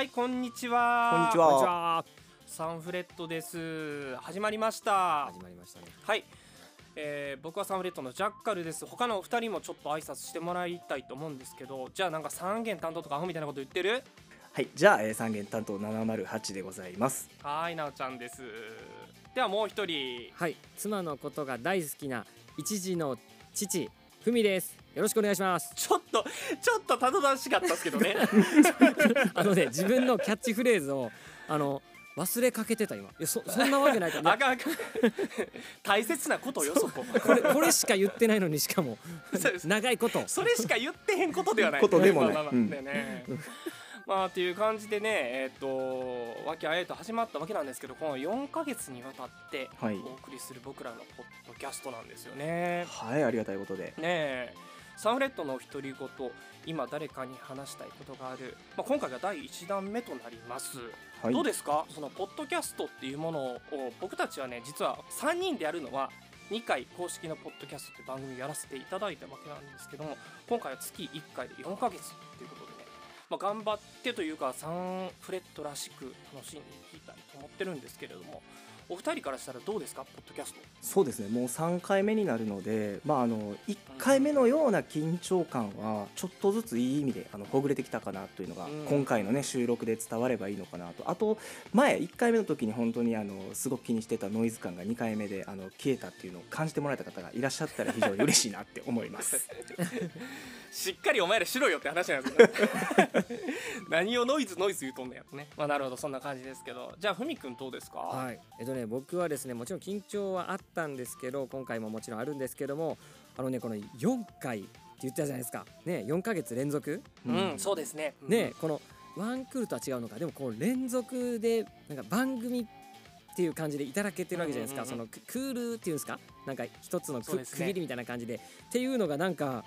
はいこんにちは。こんにちは。は。サンフレットです。始まりました。始まりましたね。はい、えー僕はサンフレットのジャッカルです。他のお二人もちょっと挨拶してもらいたいと思うんですけどじゃあなんか三元担当とかアホみたいなこと言ってる？はい、じゃあ、えー、三元担当708でございます。はーいなおちゃんです。ではもう一人。はい妻のことが大好きな一児の父ふみですよろしくお願いします。ちょっとちょっとたどたどしかったですけどね。あのね自分のキャッチフレーズをあの忘れかけてた今。いやそそんなわけないから、ね、あかんあかん。大切なことよそこ。これこれしか言ってないのにしかも。そうです。長いこと。それしか言ってへんことではない。ことでもない。まあねまあっていう感じでねえっ、と和気あいあいと始まったわけなんですけどこの4ヶ月にわたってはい。お送りする僕らのポッドキャストなんですよね。はい、ありがたいことで。ねえサンフレットの独り言今誰かに話したいことがある、まあ、今回が第1弾目となります、はい。どうですか？そのポッドキャストっていうものを僕たちはね実は3人でやるのは2回公式のポッドキャストって番組をやらせていただいたわけなんですけども今回は月1回で4ヶ月ということでね、まあ、頑張ってというかサンフレットらしく楽しんでいきたいと思ってるんですけれどもお二人からしたらどうですか？ポッドキャスト。そうですね、もう3回目になるので、まあ、あの1回目のような緊張感はちょっとずついい意味であのほぐれてきたかなというのが、うん。今回の、ね、収録で伝わればいいのかなと。あと前1回目の時に本当にあのすごく気にしてたノイズ感が2回目であの消えたっていうのを感じてもらえた方がいらっしゃったら非常に嬉しいなって思います。しっかりお前らしろよって話なんですけど 何をノイズノイズ言うとんねやろね。まあなるほどそんな感じですけど。じゃあふみくんどうですか、はい。えっとね僕はですねもちろん緊張はあったんですけど今回ももちろんあるんですけどもあのねこの4回って言ってたじゃないですか。ね4ヶ月連続。うん、そうですね。ね、このワンクールとは違うのか。でもこう連続でなんか番組っていう感じでいただけてるわけじゃないですか、うんうんうんそのククールっていうんですか？なんか一つのく、そうですね。区切りみたいな感じで。っていうのがなんか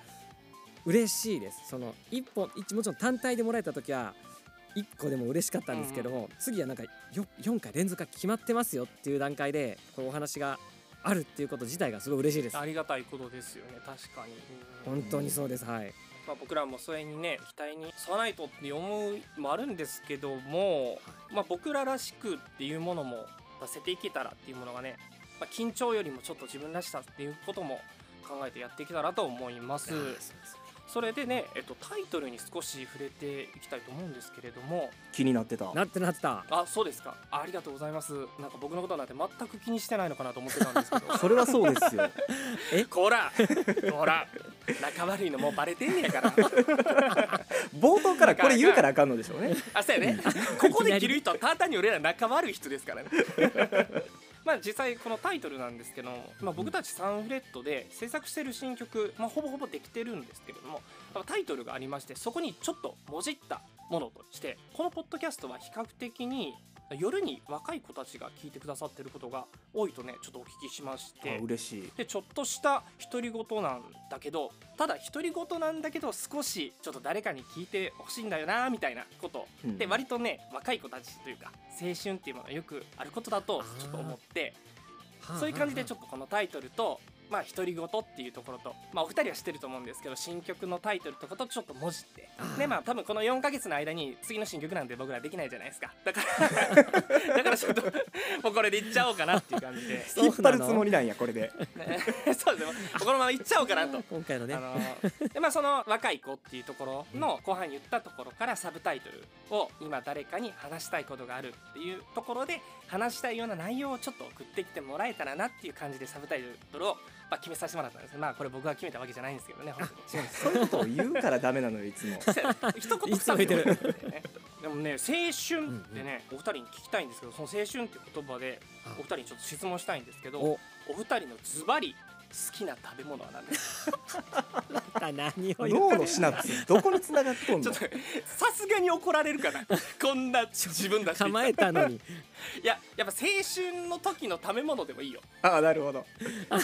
嬉しいです。その一本一もちろん単体でもらえた時は1個でも嬉しかったんですけども、次はなんかよ4回連続が決まってますよっていう段階でこうお話があるっていうこと自体がすごい嬉しいです。ありがたいことですよね。確かに、うん。本当にそうです。はい。まあ、僕らもそれにね期待に沿わないとって思うもあるんですけども、まあ、僕ららしくっていうものも出せていけたらっていうものがね、まあ、緊張よりもちょっと自分らしさっていうことも考えてやっていけたらと思いますそれでね、えっと、タイトルに少し触れていきたいと思うんですけれども。気になってた。なってなってた。あそうですか。あありがとうございます。なんか僕のことなんて全く気にしてないのかなと思ってたんですけど。それはそうですよ。こら！こら！仲悪いのもうバレてんねやから。冒頭からこれ言うからあかんのでしょうね。あそうやね。ここで切る人はただ単に俺ら仲悪い人ですからねまあ実際このタイトルなんですけど、まあ、僕たちサンフレットで制作してる新曲、まあ、ほぼほぼできてるんですけれどもまあタイトルがありましてそこにちょっともじったものとしてこのポッドキャストは比較的に夜に若い子たちが聞いてくださってることが多いとねちょっとお聞きしましあて嬉しい。でちょっとした独り言なんだけどただ独り言なんだけど少しちょっと誰かに聞いてほしいんだよなみたいなこと、うん。で割とね若い子たちというか青春っていうものがよくあることだとちょっと思ってそういう感じでちょっっとこのタイトルとまあ独り言っていうところとまあお二人は知ってると思うんですけど新曲のタイトルとかとちょっともじって。でまあ多分この4ヶ月の間に次の新曲なんて僕らできないじゃないですか。だから だからちょっともうこれでいっちゃおうかなっていう感じで。そう引っ張るつもりなんやこれで。ね そうですね。このままいっちゃおうかなと。今回のね。あのでまあその若い子っていうところの後半言ったところからサブタイトルを今誰かに話したいことがあるっていうところで話したいような内容をちょっと送ってきてもらえたらなっていう感じでサブタイトルをまあ決めさせてもらったんですまあこれ僕が決めたわけじゃないんですけどね本当に。そういうことを言うからダメなのよいつも。一言いつも言ってる。でもね青春ってね、お二人に聞きたいんですけどその青春っていう言葉であ。お二人にちょっと質問したいんですけどお。お二人のズバリ好きな食べ物は何ですか？何を言脳うのシナプスどこに繋がっとんの？ちょっとさすがに怒られるかな？こんな自分だし。構えたのに。いややっぱ青春の時の食べ物でもいいよ。ああなるほど。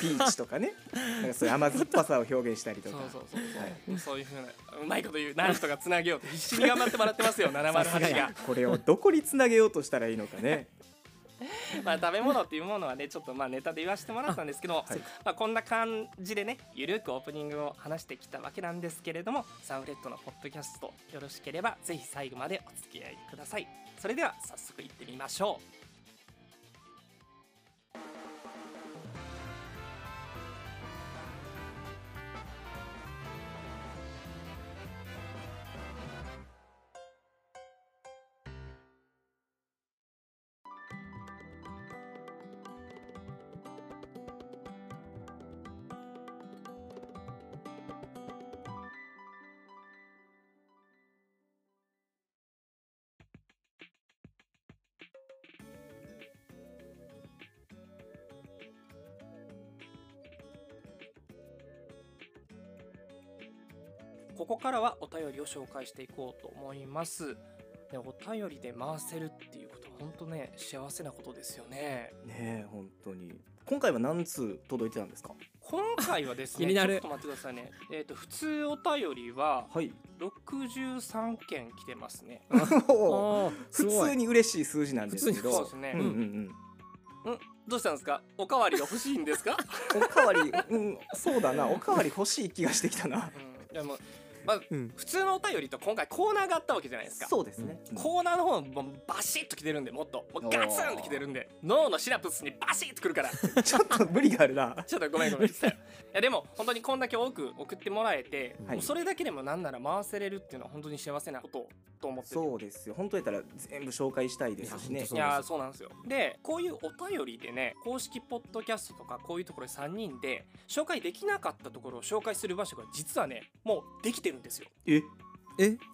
ピーチとかね。なんかそういう甘酸っぱさを表現したりとか。そうそうそうそう、はいそういうふうなうまいこと言うナイフとかつなげようと必死に頑張ってもらってますよ708が。これをどこに繋げようとしたらいいのかね まあ食べ物っていうものはねちょっとまあネタで言わせてもらったんですけど、はい。まあ、こんな感じでねゆるくオープニングを話してきたわけなんですけれどもサンフレットのポッドキャストよろしければぜひ最後までお付き合いください。それでは早速行ってみましょうここからはお便りを紹介していこうと思います。でお便りで回せるっていうことは本当ね幸せなことですよね。ねえ本当に。今回は何通届いてたんですか？今回はですね 気になる。ちょっと待ってくださいね。えっ、と普通お便りははい。63件来てますね。あーす普ごい。通に嬉しい数字なんですけそうどですね、うんうんうん。どうしたんですか？おかわりが欲しいんですか、おかわりうんそうだな。おかわり欲しい気がしてきたな。うん、いやもうまあうん。普通のお便りと今回コーナーがあったわけじゃないですか。そうですね、うん。コーナーの方もバシッと来てるんでもっと。もうガツンと来てるんで。脳のシナプスにバシッとくるから。ちょっと無理があるな。ちょっとごめんごめんい。やでも本当にこんだけ多く送ってもらえて、はいそれだけでもなんなら回せれるっていうのは本当に幸せなことと思ってるそうですよ。本当やったら全部紹介したいですしね。いやそうなんですよ。でこういうお便りでね公式ポッドキャストとかこういうところで3人で紹介できなかったところを紹介する場所が実はねもうできててるんですよ。ええ？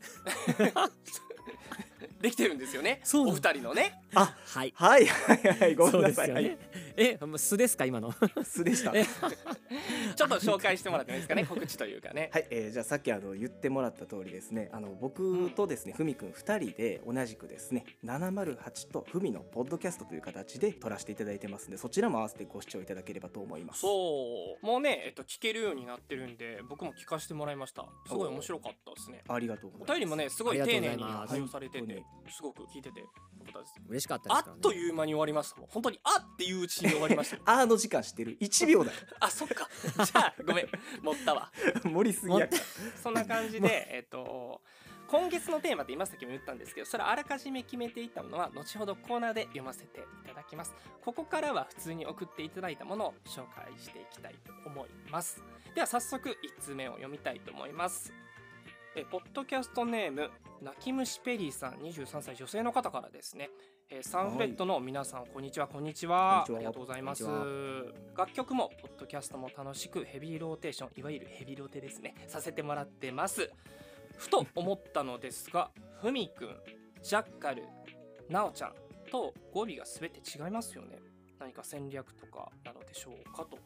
できてるんですよね。お二人のね。あはい。はいはいはいごめんなさい、ですよね。えもう素ですか今の？素でした。え。ちょっと紹介してもらってもいいですかね告知というかね。はい、えーじゃあさっきあの言ってもらった通りですねあの僕とですねふみくん2人で同じくですね708とふみのポッドキャストという形で撮らせていただいてますんでそちらも合わせてご視聴いただければと思います。そう。もうね、えっと、聞けるようになってるんで僕も聞かせてもらいました。すごい面白かったですね。ありがとうございます。お便りもねすごい丁寧に対応されてて本すごく聞いててよかったです嬉しかったであすからね。っという間に終わりましたもん。本当にあっていううちに終わりましたよ。あーの時間知ってる。1秒だよ。あそっか。じゃあごめん。持ったわ。盛りすぎやから。そんな感じでえっと今月のテーマって今さっきも言ったんですけどそれあらかじめ決めていたものは後ほどコーナーで読ませていただきます。ここからは普通に送っていただいたものを紹介していきたいと思います。では早速1通目を読みたいと思いますえポッドキャストネーム泣き虫ペリーさん23歳女性の方からですね、えーサンフレットの皆さんこんにちはこんにちは。ありがとうございます。こ楽曲もポッドキャストも楽しくヘビーローテーションいわゆるヘビロテですねさせてもらってます。ふと思ったのですがふみくんジャッカルなおちゃんと語尾が全て違いますよね。何か戦略とかなのでしょうかと。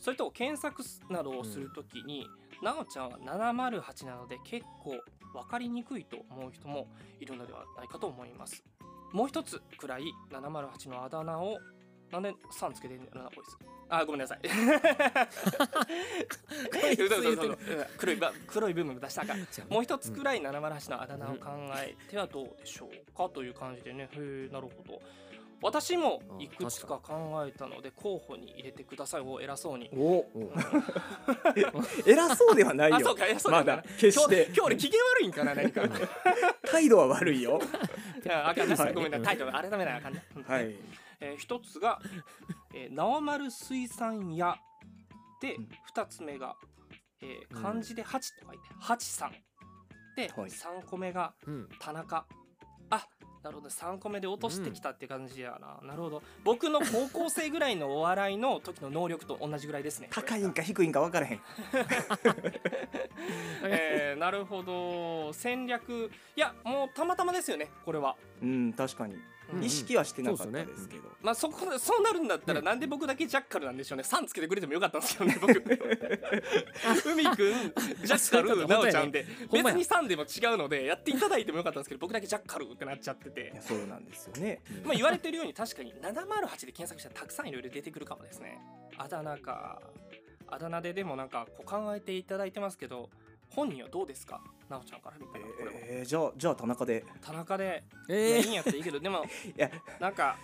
それと検索などをするときに、なおちゃんは708なので結構分かりにくいと思う人もいるのではないかと思います。もう一つくらい708のあだ名をなんで3つけてんのなこいつ。あごめんなさい。黒いば黒い部分出したか。もう一つくらい708のあだ名を考えてはどうでしょうかという感じでね。へえなるほど私もいくつか考えたので候補に入れてくださいお偉そうに。おお。偉そうではない あそうよか偉そうまだ決して。今日今日俺機嫌悪いんかな 何か。態度は悪いよ。い やあかんなはい。ごめんなタイトル改めなあかんな。はい。えー一つが、えー、直丸水産屋でうん。二つ目が、え漢字で八と書いて八さん。ではい。三個目がうん。田中。あなるほど3個目で落としてきたって感じやな、なるほど。僕の高校生ぐらいのお笑いの時の能力と同じぐらいですね。高いんか低いんか分からへん。えーなるほど。戦略。いやもうたまたまですよねこれは、うん確かに。うん意識はしてなかったですねですけどまあそこそうなるんだったらね。なんで僕だけジャッカルなんでしょうね。3つけてくれてもよかったんですけどね僕。海くんジャッカルなおちゃんで別に3でも違うのでやっていただいてもよかったんですけど僕だけジャッカルってなっちゃっていてやそうなんですよね。うん。まあ言われてるように確かに708で検索したらたくさんいろいろ出てくるかもですね。あだ名か。あだ名ででもなんかこう考えていただいてますけど本人はどうですか？なおちゃんから見たらこれは、ええー、じゃあじゃあ田中で。田中で、えいいんやったらいいけどでも いや。なんか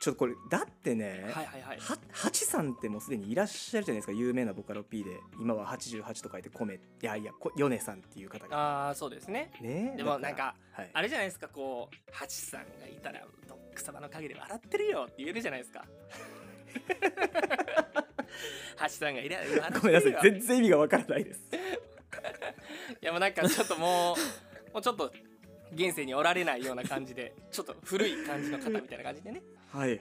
ちょっとこれだってね、はいはいはい。はハチさんってもうすでにいらっしゃるじゃないですか有名なボカロ P で。今は88と書いて米いやいやこヨネさんっていう方が。ああそうですね。ねでもなんか、はい、あれじゃないですかこうハチさんがいたらどっ草場の陰で笑ってるよって言えるじゃないですか。ハチさんがいら笑ってるよ。ごめんなさい全然意味がわからないですいやもうなんかちょっともうもうちょっと現世におられないような感じでちょっと古い感じの方みたいな感じでね、はい。うん。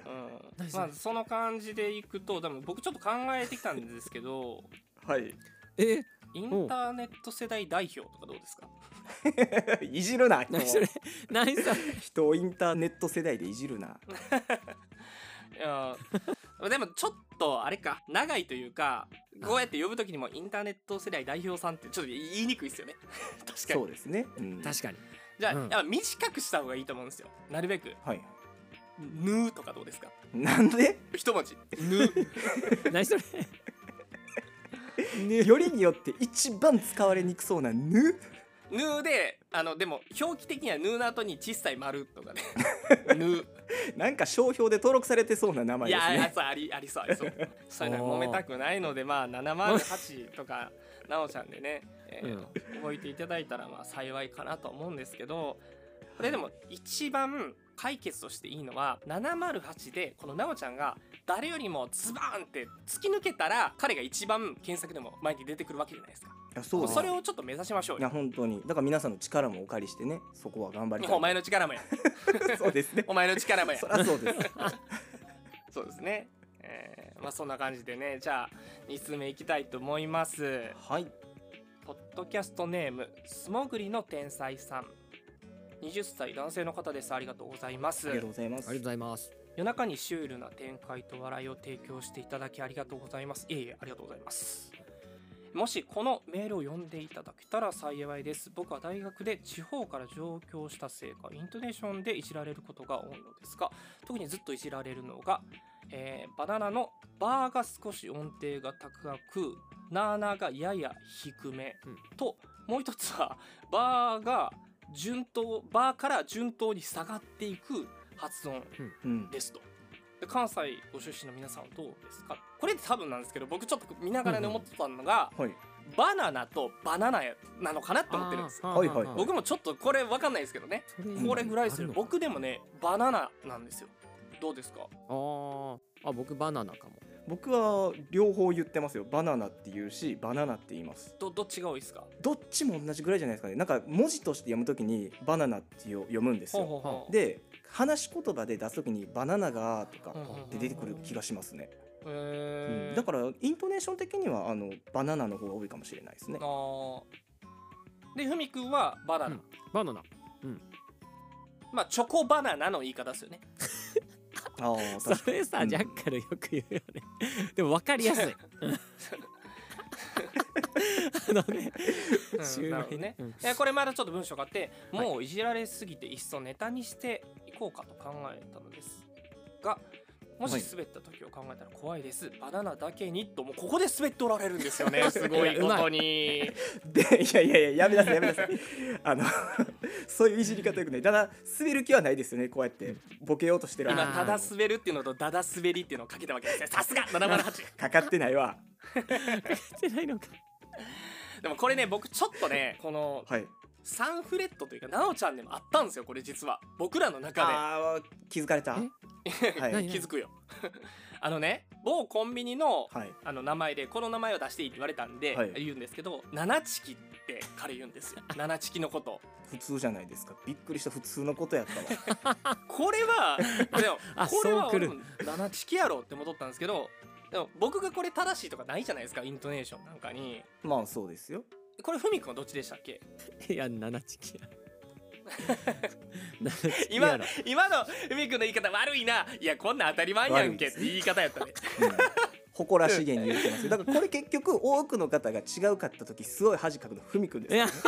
まあその感じでいくと多分僕ちょっと考えてきたんですけどはい。え？インターネット世代代表とかどうですか？いじるな人何それ？何それ？人をインターネット世代でいじるな。いやでもちょっとあれか長いというかこうやって呼ぶ時にもインターネット世代代表さんってちょっと言いにくいですよね。確かに。そうですね、うん、確かに。じゃあ、うん。やっぱ短くした方がいいと思うんですよ。なるべく。はい「ぬ」とかどうですか？なんで？一文字「ぬ」何それ？よりによって一番使われにくそうな「ぬ」「ぬ」であのでも表記的には「ぬ」の後に小さい丸とかね「ぬ」なんか商標で登録されてそうな名前いですね。やそうあり ありそうありそう。そういうのは揉めたくないのでまあ708とかなおちゃんでね、えー覚えていただいたらまあ幸いかなと思うんですけどこれでも一番解決としていいのは708でこのなおちゃんが誰よりもズバーンって突き抜けたら彼が一番検索でも前に出てくるわけじゃないですか。いやそう。それをちょっと目指しましょうよ。いや本当に。だから皆さんの力もお借りしてねそこは頑張りたい。お前の力もや。そうですね。お前の力もや。そりゃそうです。そうですね。えーまあそんな感じでねじゃあ2通目いきたいと思います。はい。ポッドキャストネーム素潜りの天才さん。20歳男性の方です。ありがとうございます。ありがとうございます。ありがとうございます。夜中にシュールな展開と笑いを提供していただきありがとうございます。いえいえありがとうございますもしこのメールを読んでいただけたら幸いです。僕は大学で地方から上京したせいかイントネーションでいじられることが多いのですが特にずっといじられるのが、えーバナナのバーが少し音程が高くナーナーがやや低め、うん。ともう一つはバーが順当バーから順当に下がっていく発音うん。ですと。で関西ご出身の皆さんはどうですか？これ多分なんですけど僕ちょっと見ながらね思ってたのが、はい。バナナとバナナなのかなって思ってるんです。はいはい僕もちょっとこれ分かんないですけどね。これぐらいでする僕でもねバナナなんですよ。どうですか？あー。あ僕バナナかも。僕は両方言ってますよ。バナナって言うしバナナって言います。どどっちが多いですか？どっちも同じぐらいじゃないですかね。なんか文字として読むときにバナナってよ読むんですほうよほうほう。で話し言葉で出すときにバナナがとかうんうんうんって出てくる気がしますね、へうん。ーだからイントネーション的にはあのバナナの方が多いかもしれないですね。あー。でふみくんはバナナ、うん。バナナ。まあチョコバナナの言い方ですよね。ああ それさ、ジャッカルよく言うよね。でも分かりやすい あのねうんシュールなるほどね。うん。これまだちょっと文章があってもういじられすぎていっそネタにしていこうかと考えたのですがもしはい滑った時を考えたら怖いです、バナナだけにともうここで滑っておられるんですよね。すごいことに。でいやいやいややめなさいやめなさい。あの そういういじり方よくない。ただ滑る気はないですよねこうやって。ボケようとしてる。今ただ滑るっていうのとだだ滑りっていうのをかけたわけですね。さすが708かかってないわ。してないのか。でもこれね僕ちょっとねこのはいサンフレットというかなおちゃんでもあったんですよこれ実は。僕らの中ああ気づかれた？え？はい。気づくよ。あのね某コンビニのはい。あの名前でこの名前を出していいって言われたんで、はい。言うんですけど七チキって彼言うんですよ。七チキのこと。普通じゃないですか。びっくりした普通のことやったわ。これはでもあこれは俺も七チキやろって思ったんですけどでも僕がこれ正しいとかないじゃないですかイントネーションなんかに。まあそうですよこれふみくんはどっちでしたっけ？いや七チキや。今今のふみくんの言い方悪いな。いやこんなん当たり前やんけって言い方やったねうん。誇らしげに言ってます。よだからこれ結局多くの方が違うかった時すごい恥かくのふみくんです。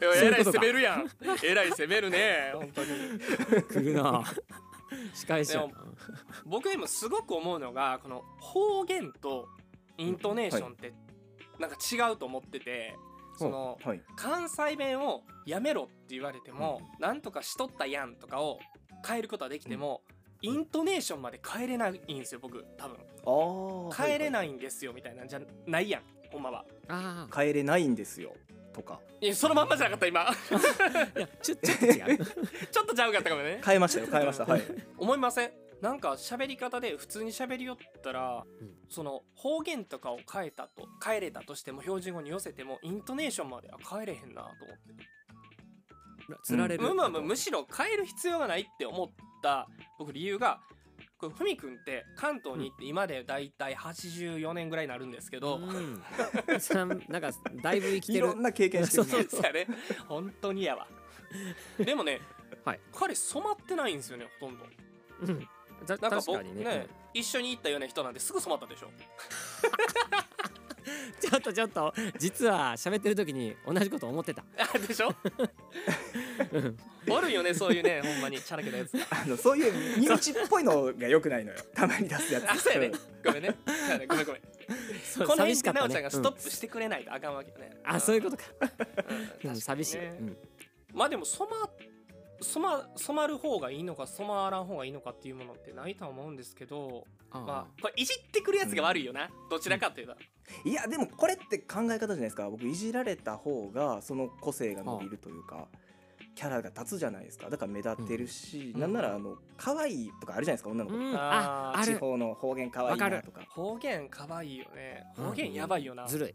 えらい攻めるやん。えらい攻めるね。本当に。来るな。仕返しや。で僕でもすごく思うのがこの方言とイントネーションってなんか違うと思っててそのはい。関西弁をやめろって言われても、なんとかしとったやんとかを変えることはできても、イントネーションまで変えれないんですよ僕多分。ああ変えれないいんですよみたいなんじゃないやんほんまは。あ変えれないんですよとか。いやそのまんまじゃなかった今。あ いやちょちょっと違う。ちょっとちゃうかったかもね。変えましたよ変えました。はい。思いません？なんか喋り方で普通に喋りよったら、うん。その方言とかを変えたと変えれたとしても標準語に寄せてもイントネーションまでは変えれへんなと思って。つられる、むむむむしろ変える必要がないって思った僕理由がこれふみくんって関東に行って今でだいたい84年ぐらいになるんですけど、うん、なんかだいぶ生きいてる。ろんな経験してるそうねそう。やね。本当にやわ。でもね、はい。彼染まってないんですよねほとんど。うん。たなんか僕ね。ね一緒に行ったような人なんですぐ染まったでしょ。ちょっとちょっと実は喋ってる時に同じこと思ってた。あでしょ？おるよねそういうねほんまに。チャラけたやつ あのそういう身内っぽいのが良くないのよ。たまに出すやつ。あそうやね。ごめんね。ごめんごめん。そうこの辺でなおちゃんがストップしてくれないとあかんわけよね、うんあそういうことか、うん。うん、寂しい、ねうん。まあでも染ま染ま染まる方がいいのか染まらん方がいいのかっていうものってないとは思うんですけどあまあこれいじってくるやつが悪いよな、どちらかというと、いやでもこれって考え方じゃないですか。僕いじられた方がその個性が伸びるというかキャラが立つじゃないですか。だから目立ってるし、うん。なんならあの可愛いとかあるじゃないですか女の子、うん、あ地方の方言可愛いなとか。方言可愛いよね。方言やばいよな、ずるい。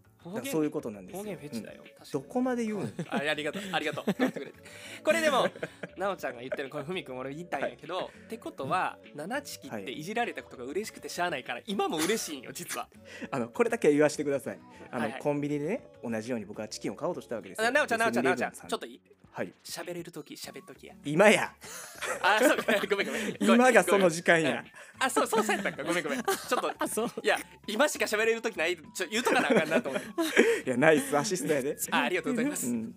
そういうことなんですよ。方言フェチだうん。よ、確かに。どこまで言うの？あありがとう。ありがとう。これでもなおちゃんが言ってるこれふみくん俺言いたいんやけど、ってことは七チキっていじられたことが嬉しくてしゃあないから今も嬉しいんよ実はあのこれだけは言わせてくださいあの、はいはいコンビニでね同じように僕はチキンを買おうとしたわけですよあなおちゃんなおちゃんなおちゃんちょっといいはい。喋れる時喋っときや。今や。あそうか。ごめんごめん。今がその時間や。あそうそうそうやったんか。ごめんごめん。ちょっとあそう。いや今しか喋れる時ないちょ言うとかなあかんなと思って。いやナイスアシストやで。あありがとうございます、うん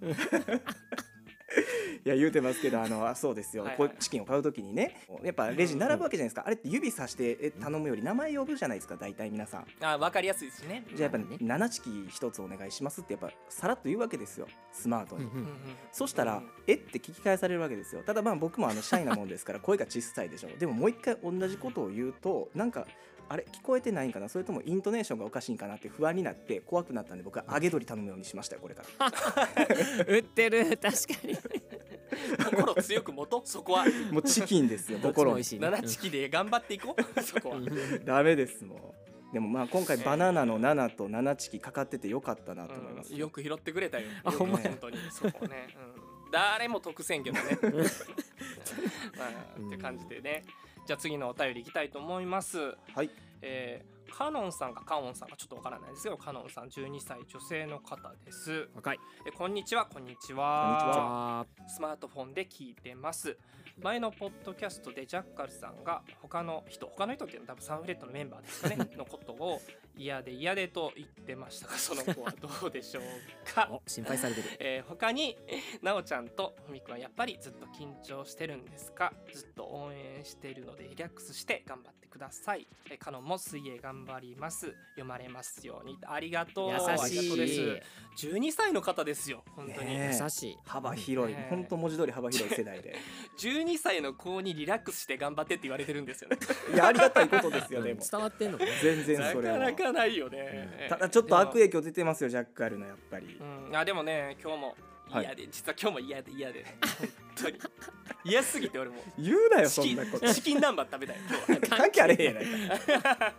いや言うてますけどあのあそうですよ、はいはいこうチキンを買うときにねやっぱレジに並ぶわけじゃないですか、あれって指さしてえ頼むより名前呼ぶじゃないですか大体皆さん。あ分かりやすいですしね。じゃあやっぱねり7チキ一つお願いしますってやっぱさらっと言うわけですよ。スマートに、うんうんうんそしたら、うんえって聞き返されるわけですよ。ただまあ僕もあのシャイなもんですから声が小さいでしょでももう一回同じことを言うとなんかあれ聞こえてないんかな？それともイントネーションがおかしいんかなって不安になって怖くなったんで僕は揚げ鶏頼むようにしましたよこれから。売ってる。確かに。心強く持とそこは。もうチキンですよ 心。美味しいね。七チキで頑張っていこう？そこは。うんダメですもう。でもまあ今回バナナの7と7チキかかっててよかったなと思います、うんよく拾ってくれたよ。あほんまや。本当にそこね、うん、誰も得せんけどね。まあって感じでねじゃあ次のお便りいきたいと思います。はい。えーカノンさんかカオンさんかちょっとわからないですけどカノンさん12歳女性の方です。若い。えこんにちは。こんにちこんにちは。あスマートフォンで聞いてます。前のポッドキャストでジャッカルさんが他の人他の人っていうのは多分サンフレットのメンバーですかね のことを嫌で嫌でと言ってましたが その子はどうでしょうか？お心配されてる。えー他になおちゃんとふみくんはやっぱりずっと緊張してるんですか？ずっと応援してるのでリラックスして頑張ってください、えー、カノンも水泳頑張ります。読まれますように。ありがとう。優しい。うです。12歳の方ですよ本当に、ねえ優しい。幅広い。ね本当文字通り幅広い世代で。12歳の子にリラックスして頑張ってって言われてるんですよね。いやありがたいことですよでも。伝わってんのかな全然なそれは。かなかないよね、ただちょっと悪で影響出てますよジャッカルのやっぱり。もうん、あでもね今日もはい。嫌で、実は今日も嫌で嫌で本当に。嫌すぎて俺も。言うなよそんなこと。チキン南蛮食べたい。今日は関係あれへんやないか。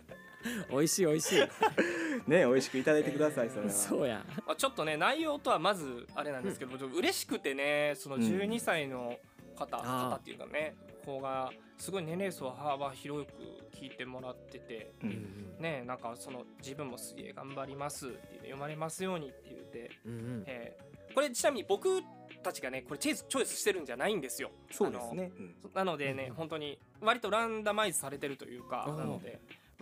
美味しい美味しい。ね美味しくいただいてくださいそれは。そうや。まあ、ちょっとね内容とはまずあれなんですけど、嬉しくてねそのうん。12歳の方、方っていうかね子がすごい年齢層幅広く聞いてもらっててううん。んねなんかその自分も水泳頑張りますって読まれますようにって言って、うんうん。えーこれちなみに僕たちがねこれチェイスチョイスしてるんじゃないんですよ。そうですね。うん。なのでね、うん本当に割とランダマイズされてるというかなので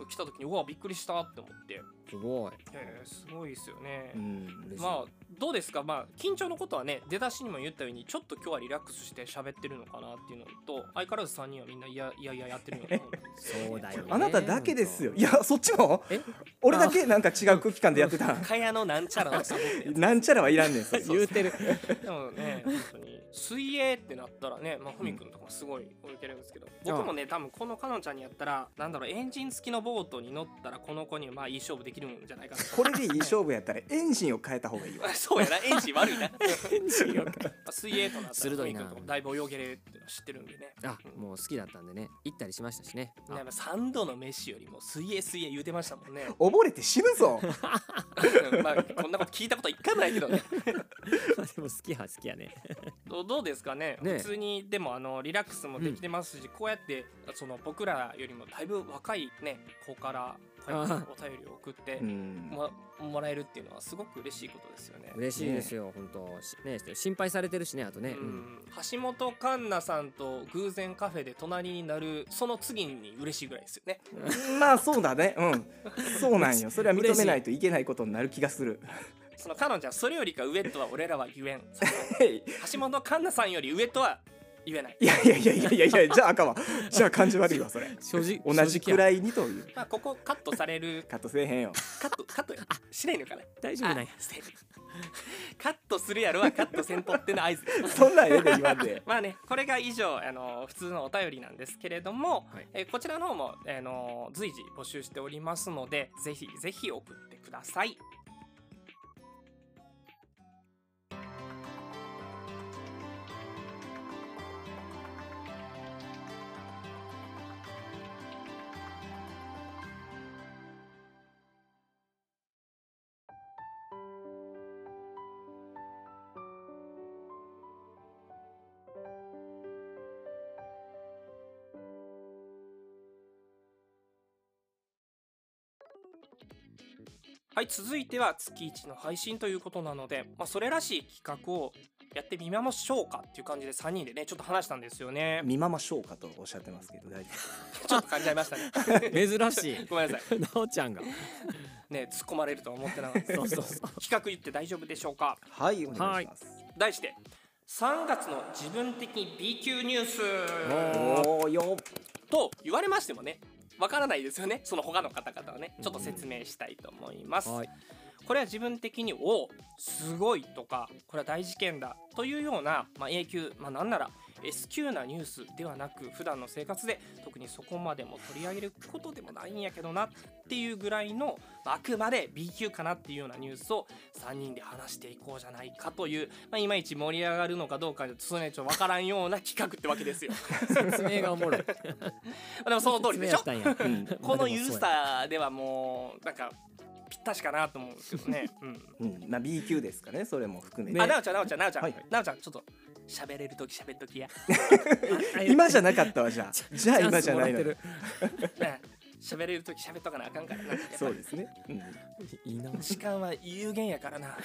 来た時にうわびっくりしたって思って、すごい。えーすごいですよね。うんまあどうですか？まあ緊張のことはね出だしにも言ったようにちょっと今日はリラックスして喋ってるのかなっていうのと相変わらず3人はみんないやいやいややってるのかなそうだよね。あなただけですよ。いやそっちも。え？俺だけなんか違う空気感でやってた。かやのなん。ちゃらのサボってやつなんちゃらはいらんねんそれ。言うてる。でもね本当に水泳ってなったらねまあふみくんとかもすごい置いてるんですけど、僕もね多分このかのんちゃんにやったらなんだろうエンジン付きのボートに乗ったらこの子にまあいい勝負できるんじゃないかな。これでいい勝負やったらエンジンを変えた方がいいわそうやな。エンジン悪いな。水泳となったら鋭いな。だいぶ泳げれるっていうの知ってるんでね。あもう好きだったんでね。行ったりしましたしね。あ。ね、3度の飯よりも水泳水泳言うてましたもんね。溺れて死ぬぞ。まあこんなこと聞いたこと一回もないけどね。でも好きは好きやね。どうどうですかね。ね。普通にでもあのリラックスもできてますし、こうやってその僕らよりもだいぶ若いね子からお便りを送ってうん。ももらえるっていうのはすごく嬉しいことですよね。嬉しいですよ本当。しね心配されてるしねあとね、ううん。ん、橋本環奈さんと偶然カフェで隣になるその次に嬉しいぐらいですよね。まあそうだね。うん。そうなんよ。それは認めないといけないことになる気がする。その彼女はそれよりか上とは俺らは言えん。い。橋本環奈さんより上とは言えない。やいやいやいやいやいやじゃあ赤は。じゃあ感じ悪いわそれ。正直同じくいらいにという。まあここカットされる。カットせえへんよ。カットカットやしないのかな？大丈夫なんカットするやろはカットせんとっての合図。そんなんええで言わんで。まあねこれが以上あの普通のお便りなんですけれども、はい。えーこちらの方もあの随時募集しておりますのでぜひぜひ送ってくださいはい続いては月一の配信ということなので、まあ、それらしい企画をやってみましょうかっていう感じで3人でねちょっと話したんですよね。見まましょうかとおっしゃってますけど大丈 ちょっと感じちゃいましたね。珍しい。ごめんなさい。なおちゃんが。ね突っ込まれるとは思ってなかった。そうそうそう。企画言って大丈夫でしょうか？夫はいお願いします。題して3月の自分的 B 級ニュース。おおよと言われましてもねわからないですよね。その他の方々はね。ちょっと説明したいと思います、はい。これは自分的におすごいとかこれは大事件だというような、まあ、A 級、まあ、なんなら S 級なニュースではなく普段の生活で特にそこまでも取り上げることでもないんやけどなっていうぐらいの、まああくまで B 級かなっていうようなニュースを3人で話していこうじゃないかという、まあ、いまいち盛り上がるのかどうかそれちょっと分からんような企画ってわけですよ。説明がおもろい。でもその通りでしょ。うん このゆるさではもうなんかぴったしかなと思うんですけどね。うん。うん。まあ B 級ですかねそれも含めて。ねあ、なおちゃん、なおちゃん、なおちゃん、はいはい。なおちゃん、ちょっと喋れるとき喋っときや。今じゃなかったわじゃあ。じゃあ今じゃないの。喋れるとき喋っとかなあかんからな。そうですね、うん、るいいな。時間は有限やからな。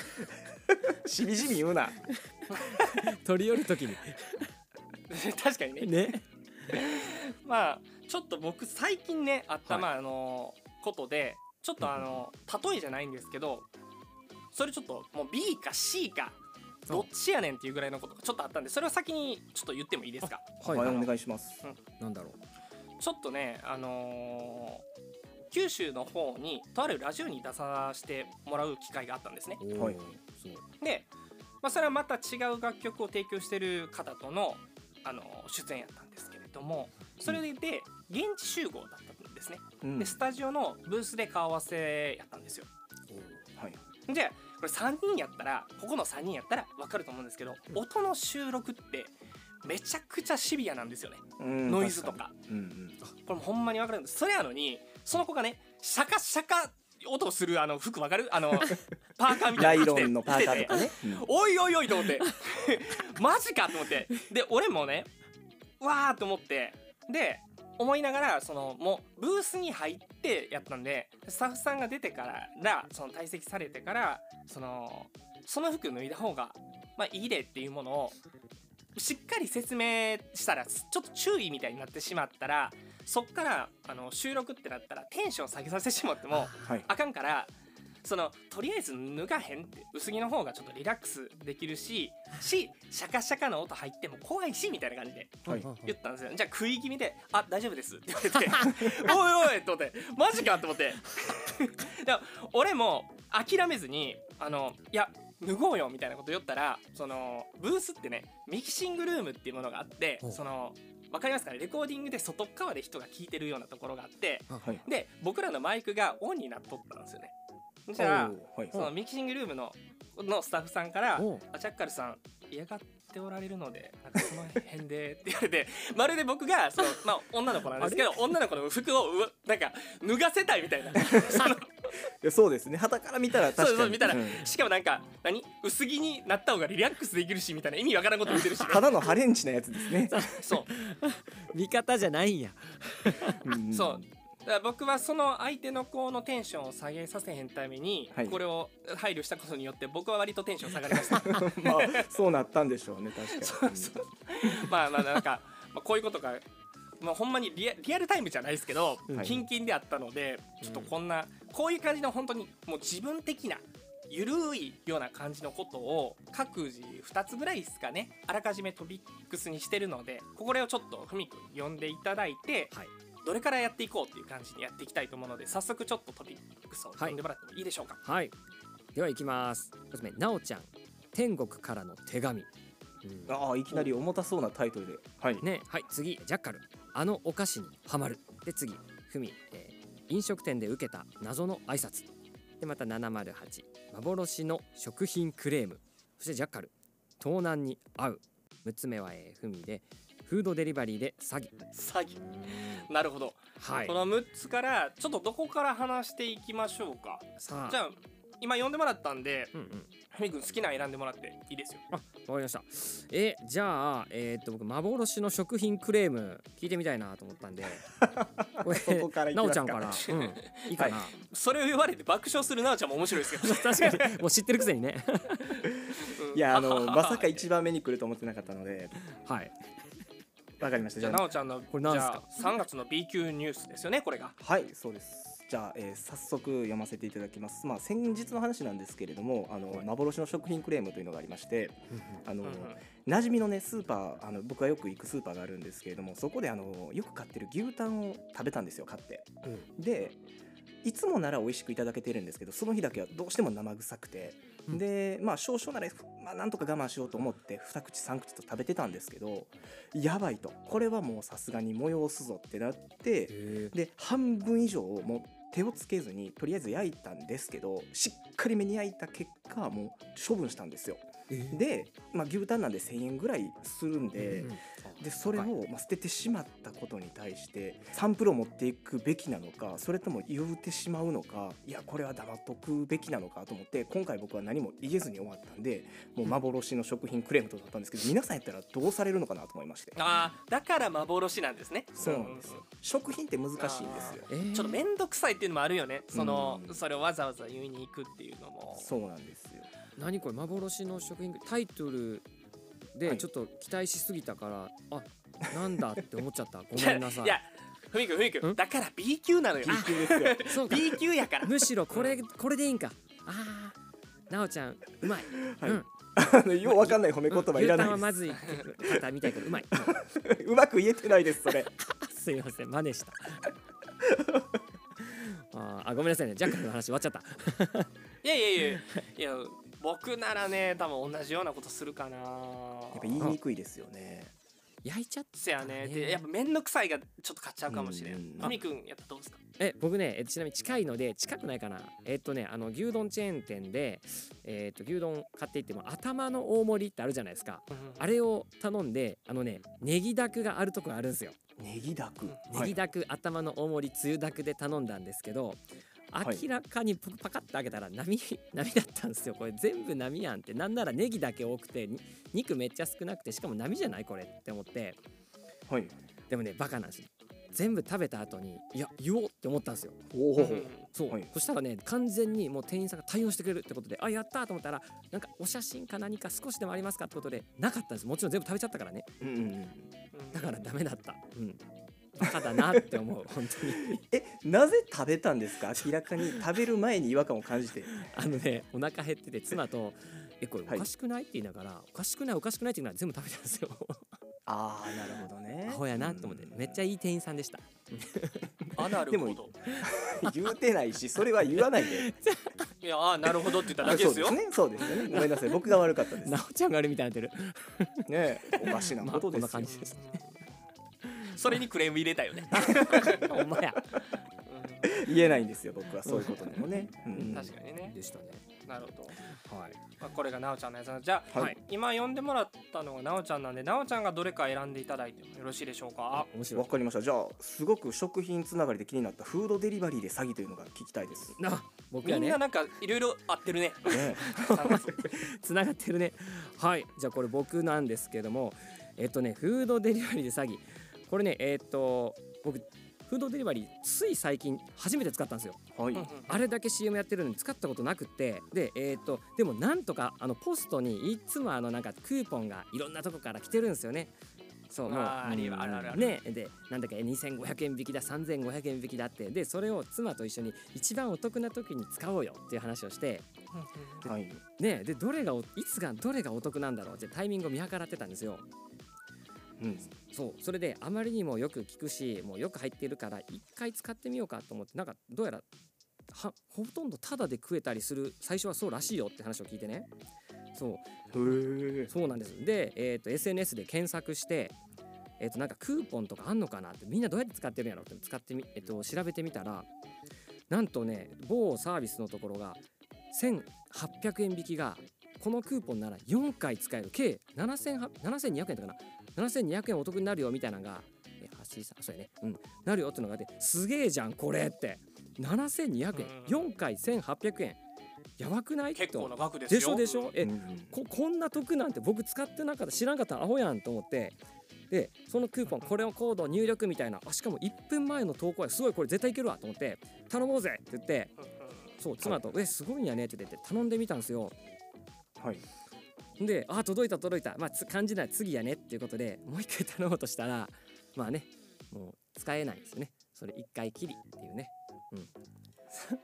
しみじみ言うな。取り寄る時に。確かにね。ね。まあ、ちょっと僕最近ね、あった、はい。まあ、あの、ことで、ちょっとあの、例えじゃないんですけど。それちょっと、もう B か C か。どっちやねんっていうぐらいのことがちょっとあったんで、それを先にちょっと言ってもいいですか？はい、はいお願いしますなんだろちょっとね、あのー九州の方にとあるラジオに出させてもらう機会があったんですね。うはいおーそうで、まあ、それはまた違う楽曲を提供してる方との、あのー出演やったんですけれどもそれで現地集合だったんですね。うん。でスタジオのブースで顔合わせやったんですよ。はい。でこれ3人やったらここの3人やったら分かると思うんですけど音の収録ってめちゃくちゃシビアなんですよね。うんノイズとか。うんうん。これもほんまに分かるんです。それやのにその子がねシャカシャカ音するあの服分かる？あの パーカーみたいなののパーカーとかね、うんておいおいおいと思って。マジかと思って。で俺もねわーと思って。で思いながらそのもうブースに入ってやったんでスタッフさんが出てからその退席されてからそのその服脱いだ方がまあいいでっていうものをしっかり説明したらちょっと注意みたいになってしまったらそっからあの収録ってなったらテンション下げさせてしまってもはい。あかんからそのとりあえず脱がへんって薄着の方がちょっとリラックスできるし しシャカシャカの音入っても怖いしみたいな感じで。はい言ったんですよ。じゃあ食い気味で「あ大丈夫です」って言われて「おいおい」と思って「マジか」と思って。でも俺も諦めずにあのいや脱ごうよみたいなこと言ったらそのブースってねミキシングルームっていうものがあってそのわかりますかね？レコーディングで外っ側で人が聞いてるようなところがあってはい。で僕らのマイクがオンになっとったんですよねじゃあおーはい。そのミキシングルームののスタッフさんからおう「あジャッカルさん嫌がっておられるのでなんかその辺で」って言われて まるで僕がその、まあ、女の子なんですけど女の子の服をうわなんか脱がせたいみたいな。いやそうですね。旗から見たら確かに。そうそう見たら、うん。しかもなんか何？薄着になった方がリラックスできるしみたいな意味わからんこと言ってるし、ただのハレンチなやつですね。そう 味方じゃないんや。ん。そうだから僕はその相手の子のテンションを下げさせへんために、はい。これを配慮したことによって僕は割とテンション下がりました。まあそうなったんでしょうね確かに。そうそう。まあまあなんか、まあ、こういうことが、まあ、ほんまにリアリアルタイムじゃないですけど、はい。キンキンであったのでちょっとこんな、こういう感じの本当にもう自分的なゆるいような感じのことを各自2つぐらいですかねあらかじめトピックスにしてるのでこれをちょっとふみくん読んでいただいて、はいどれからやっていこうっていう感じにやっていきたいと思うので早速ちょっとトピックスを読んでもらってもいいでしょうか、はい。では行きます。一つ目なおちゃん。天国からの手紙、うん。ああいきなり重たそうなタイトルで。はい。ねはい次ジャッカル。あのお菓子にはまる。で次ふみ、えー飲食店で受けた謎の挨拶。でまた708幻の食品クレーム。そしてジャッカル。盗難に遭う。6つ目は、えーふみでフードデリバリーで詐欺。詐欺なるほど、はい。この6つからちょっとどこから話していきましょうか。さあ。じゃあ今読んでもらったんでうんうん。ふみくん好きなの選んでもらっていいですよ。あわかりました。えじゃあえーっと僕幻の食品クレーム聞いてみたいなと思ったんで。ここからいきなますか。おちゃんから、うん、いいかな、それを言われて爆笑するなおちゃんも面白いですけど 確かに。もう知ってるくせにね。うん。いやあのまさか一番目に来ると思ってなかったので。はいわかりました。じゃあなおちゃんのこれ何ですか？じゃあ3月の B 級ニュースですよねこれが。はいそうです。じゃあ、えー早速読ませていただきます。まあ先日の話なんですけれどもあの、はい。幻の食品クレームというのがありましてあの、うんうん。馴染みのねスーパーあの僕がよく行くスーパーがあるんですけれどもそこであのよく買ってる牛タンを食べたんですよ買って。でいつもなら美味しくいただけてるんですけどその日だけはどうしても生臭くて、うん。でまあ少々なら、まあ、なんとか我慢しようと思って2口3口と食べてたんですけどやばいと。これはもうさすがに催すぞってなってへで半分以上をもう手をつけずにとりあえず焼いたんですけどしっかりめに焼いた結果もう処分したんですよ。えで、まあ、牛タンなんで1000円ぐらいするんで、でそれをまあ捨ててしまったことに対してサンプルを持っていくべきなのかそれとも言うてしまうのかいやこれは黙っとくべきなのかと思って今回僕は何も言えずに終わったんでもう幻の食品クレームとなったんですけど皆さんやったらどうされるのかなと思いまして。あーだから幻なんですね。そうなんですよ。食品って難しいんですよ。えー。ちょっと面倒くさいっていうのもあるよね。そのうん。それをわざわざ言いに行くっていうのも。そうなんですよ何これ幻の食品タイトルはい。でちょっと期待しすぎたから、あ なんだって思っちゃった。ごいめんなさい。やふみくんふみくん。ん？だから B 級なのよ。B 級ですよ。B 級やから。むしろこれこれでいいんか。あーなおちゃんうまい、はい。うん。ようわかんない褒め言葉いら牛タンなはいまずい方みたいけどうまい、で すうまく言えてないですそれ。すいません真似した。あーあごめんなさいね。ジャッカルの話終わっちゃった。いやいやいやいや僕ならね多分同じようなことするかな。やっぱ言いにくいですよね。焼いちゃっせやね。でやっぱ面倒くさいがちょっと買っちゃうかもしれうんん。ふみくんやったらどうですか？え僕ねえちなみに近いので近くないかな。えっとねあの牛丼チェーン店でえっと牛丼買っていっても頭の大盛りってあるじゃないですか。あれを頼んであのねネギダクがあるとこがあるんですよ。ネギダク、ネギダク、頭の大盛りつゆだくで頼んだんですけどはい明らかにパパカッと開けたら波 波だったんですよ。これ全部波やんって。なんならネギだけ多くてに肉めっちゃ少なくてしかも波じゃない？これって思って。はい。でもねバカなんです全部食べた後にいや言おうって思ったんですよ。おお、うん。そう、はい。そしたらね完全にもう店員さんが対応してくれるってことであやったーと思ったらなんかお写真か何か少しでもありますかってことでなかったんですもちろん全部食べちゃったからねうんうんうんだからダメだったうんバカだなって思う本当に。えなぜ食べたんですか？明らかに食べる前に違和感を感じて。あのねお腹減ってて妻と「えこれおかしくない?」って言いながら「おかしくないおかしくない」って言いながら全部食べたんですよ。ああなるほどね。アホやなと思ってめっちゃいい店員さんでした。あなるでもほど 言うてないしそれは言わないで。いやあなるほどって言っただけですよ。そうですね。そうですよね。ごめんなさい。僕が悪かったです。なおちゃんがあるみたいになってる。ねおかしなまあことですよ、こんな感じですそれにクレーム入れたよね。ほんまや。言えないんですよ僕は。そういうことにもね、確かにね。でしたね。なるほど、はい。まあ、これがなおちゃんのやつじゃあ、はい。今呼んでもらったのがなおちゃんなんでなおちゃんがどれか選んでいただいてもよろしいでしょうか？面白い。わかりました。じゃあすごく食品つながりで気になったフードデリバリーで詐欺というのが聞きたいです。な僕やね。みんななんかいろいろ合ってるね。ねつながってるねはい。じゃあこれ僕なんですけどもえっとねフードデリバリーで詐欺これねえっと僕フードデリバリーつい最近初めて使ったんですよ。はい、あれだけ CM やってるのに使ったことなくって。でえっとでもなんとかあのポストにいつもあのなんかクーポンがいろんなとこから来てるんですよね。そうもうあるあるあるね。でなんだっけ2500円引きだ3500円引きだって。でそれを妻と一緒に一番お得な時に使おうよっていう話をして。はい。ねでどれがおいつがどれがお得なんだろうってタイミングを見計らってたんですよ。うん、そうそれであまりにもよく聞くしもうよく入っているから一回使ってみようかと思ってなんかどうやらはほとんどタダで食えたりする最初はそうらしいよって話を聞いてね。そう。そうなんです。で、えー、と SNS で検索してえー、となんかクーポンとかあんのかなってみんなどうやって使ってるんやろって使ってみ、えー、と調べてみたらなんとね某サービスのところが1800円引きがこのクーポンなら4回使える。計7800 7200円だかな7200円お得になるよみたいなのがえ橋井さんそうやね。うん。なるよってのがあってすげえじゃんこれって。7200円。4回1800円。やばくない？結構なと。額ですよ。でしょでしょ？えうんここんな得なんて僕使ってなかった。知らんかったらアホやんと思って。でそのクーポンこれをコード入力みたいな。あしかも1分前の投稿や。すごいこれ絶対いけるわと思って。頼もうぜって言って。そう妻と「えすごいんやね」って言って頼んでみたんですよ。はいで「あ届いた届いた。まあつ感じない次やね」っていうことでもう一回頼もうとしたらまあねもう使えないんですよね。それ一回きりっていうね。うん。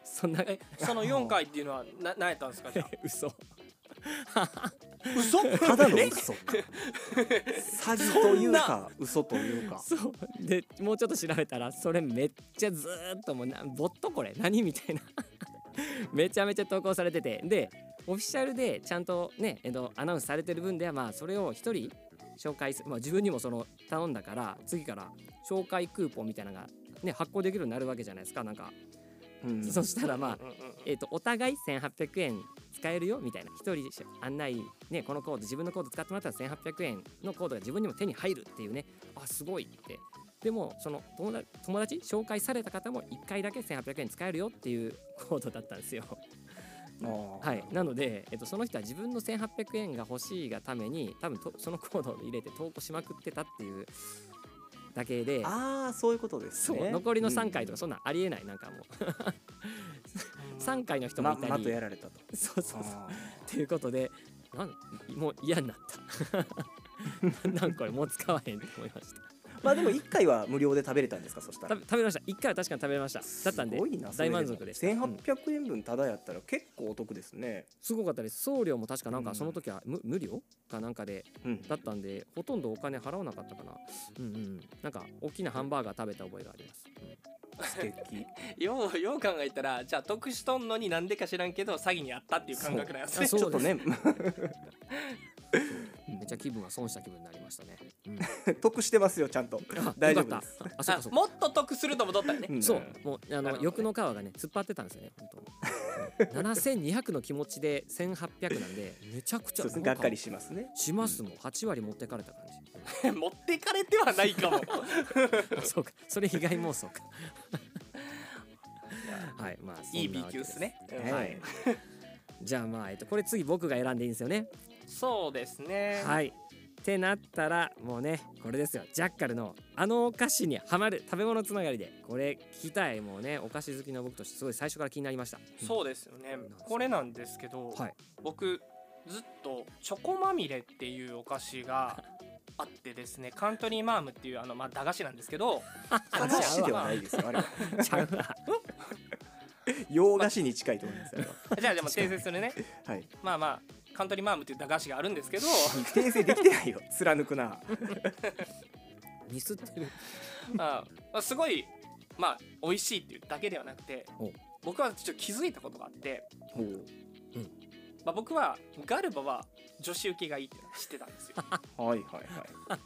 そ そんなえその4回っていうのはな何やったんですか？じゃあ嘘。嘘？ただの嘘。詐欺というか嘘というか。そう。でもうちょっと調べたらそれめっちゃずーっともうなボットこれ。何？みたいな。めちゃめちゃ投稿されてて。でオフィシャルでちゃんとね、えっと、アナウンスされてる分ではまあそれを一人紹介する、まあ、自分にもその頼んだから次から紹介クーポンみたいなのが、ね、発行できるようになるわけじゃないですか。なんか、うん。そしたらまあえー、とお互い1800円使えるよみたいな。一人案内ねこのコード自分のコード使ってもらったら1800円のコードが自分にも手に入るっていうね。あすごいって。でもその友達友達紹介された方も1回だけ1800円使えるよっていうコードだったんですよはい。なので、えっと、その人は自分の1800円が欲しいがために多分とそのコードを入れて投稿しまくってたっていうだけであーそういうことですそねう。残りの3回とかうん。そんなんありえないなんかもう。3回の人もいたり、ままとやられたと。そうそうそう。あっていうことでなんもう嫌になった。なんこれもう使わへんって思いました。ーまあでも一回は無料で食べれたんですか？そしたら。食べ食べました。1回は確かに食べました。だったんで大満足でした。うん。1800円分ただやったら結構お得ですね。すごかったです。送料も確かなんかうんその時は無無料かなんかでうん。だったんでほとんどお金払わなかったかな。うんうん。なんか大きなハンバーガー食べた覚えがあります、素敵。ようよう考えたらじゃあ得しとんのになんでか知らんけど詐欺にあったっていう感覚なんですね。そう。ちょっとね。うんめっちゃ気分が損した気分になりましたね、うん。得してますよちゃんと。あ大丈夫です。あそうかもっと得するとも取ったよね、うん。そう。もうあの欲の皮がね突っ張ってたんですよね本当。7200の気持ちで1800なんでめちゃくちゃがっかりしますね。しますもん。8割持ってかれた感 持ってかれてはないかも。じ そうか。それ被害妄想か。はい。まあそんないい B わけです。級っすね、ねはい。じゃあまあ、えっと、これ次僕が選んでいいんですよねそうですね。はい。ってなったらもうねこれですよ。ジャッカルのあのお菓子にはまる食べ物つながりでこれ聞きたい。もうねお菓子好きの僕としてすごい最初から気になりました。そうですよねこれなんですけど、はい。僕ずっとチョコまみれっていうお菓子が あってですねカントリーマームっていうあの、まあ、駄菓子なんですけど 駄菓子ではないですよあれは。洋菓子に近いと思いますじゃあでも訂正するね。はい。まあまあカントリーマームっていう駄菓子があるんですけど。訂正できてないよ。貫くな。ミスってる。あまあすごいまあ美味しいっていうだけではなくてお。僕はちょっと気づいたことがあって、ほう。まあ、僕はガルバは女子受けがいいっていうのを知ってたんですよ。はいはいはい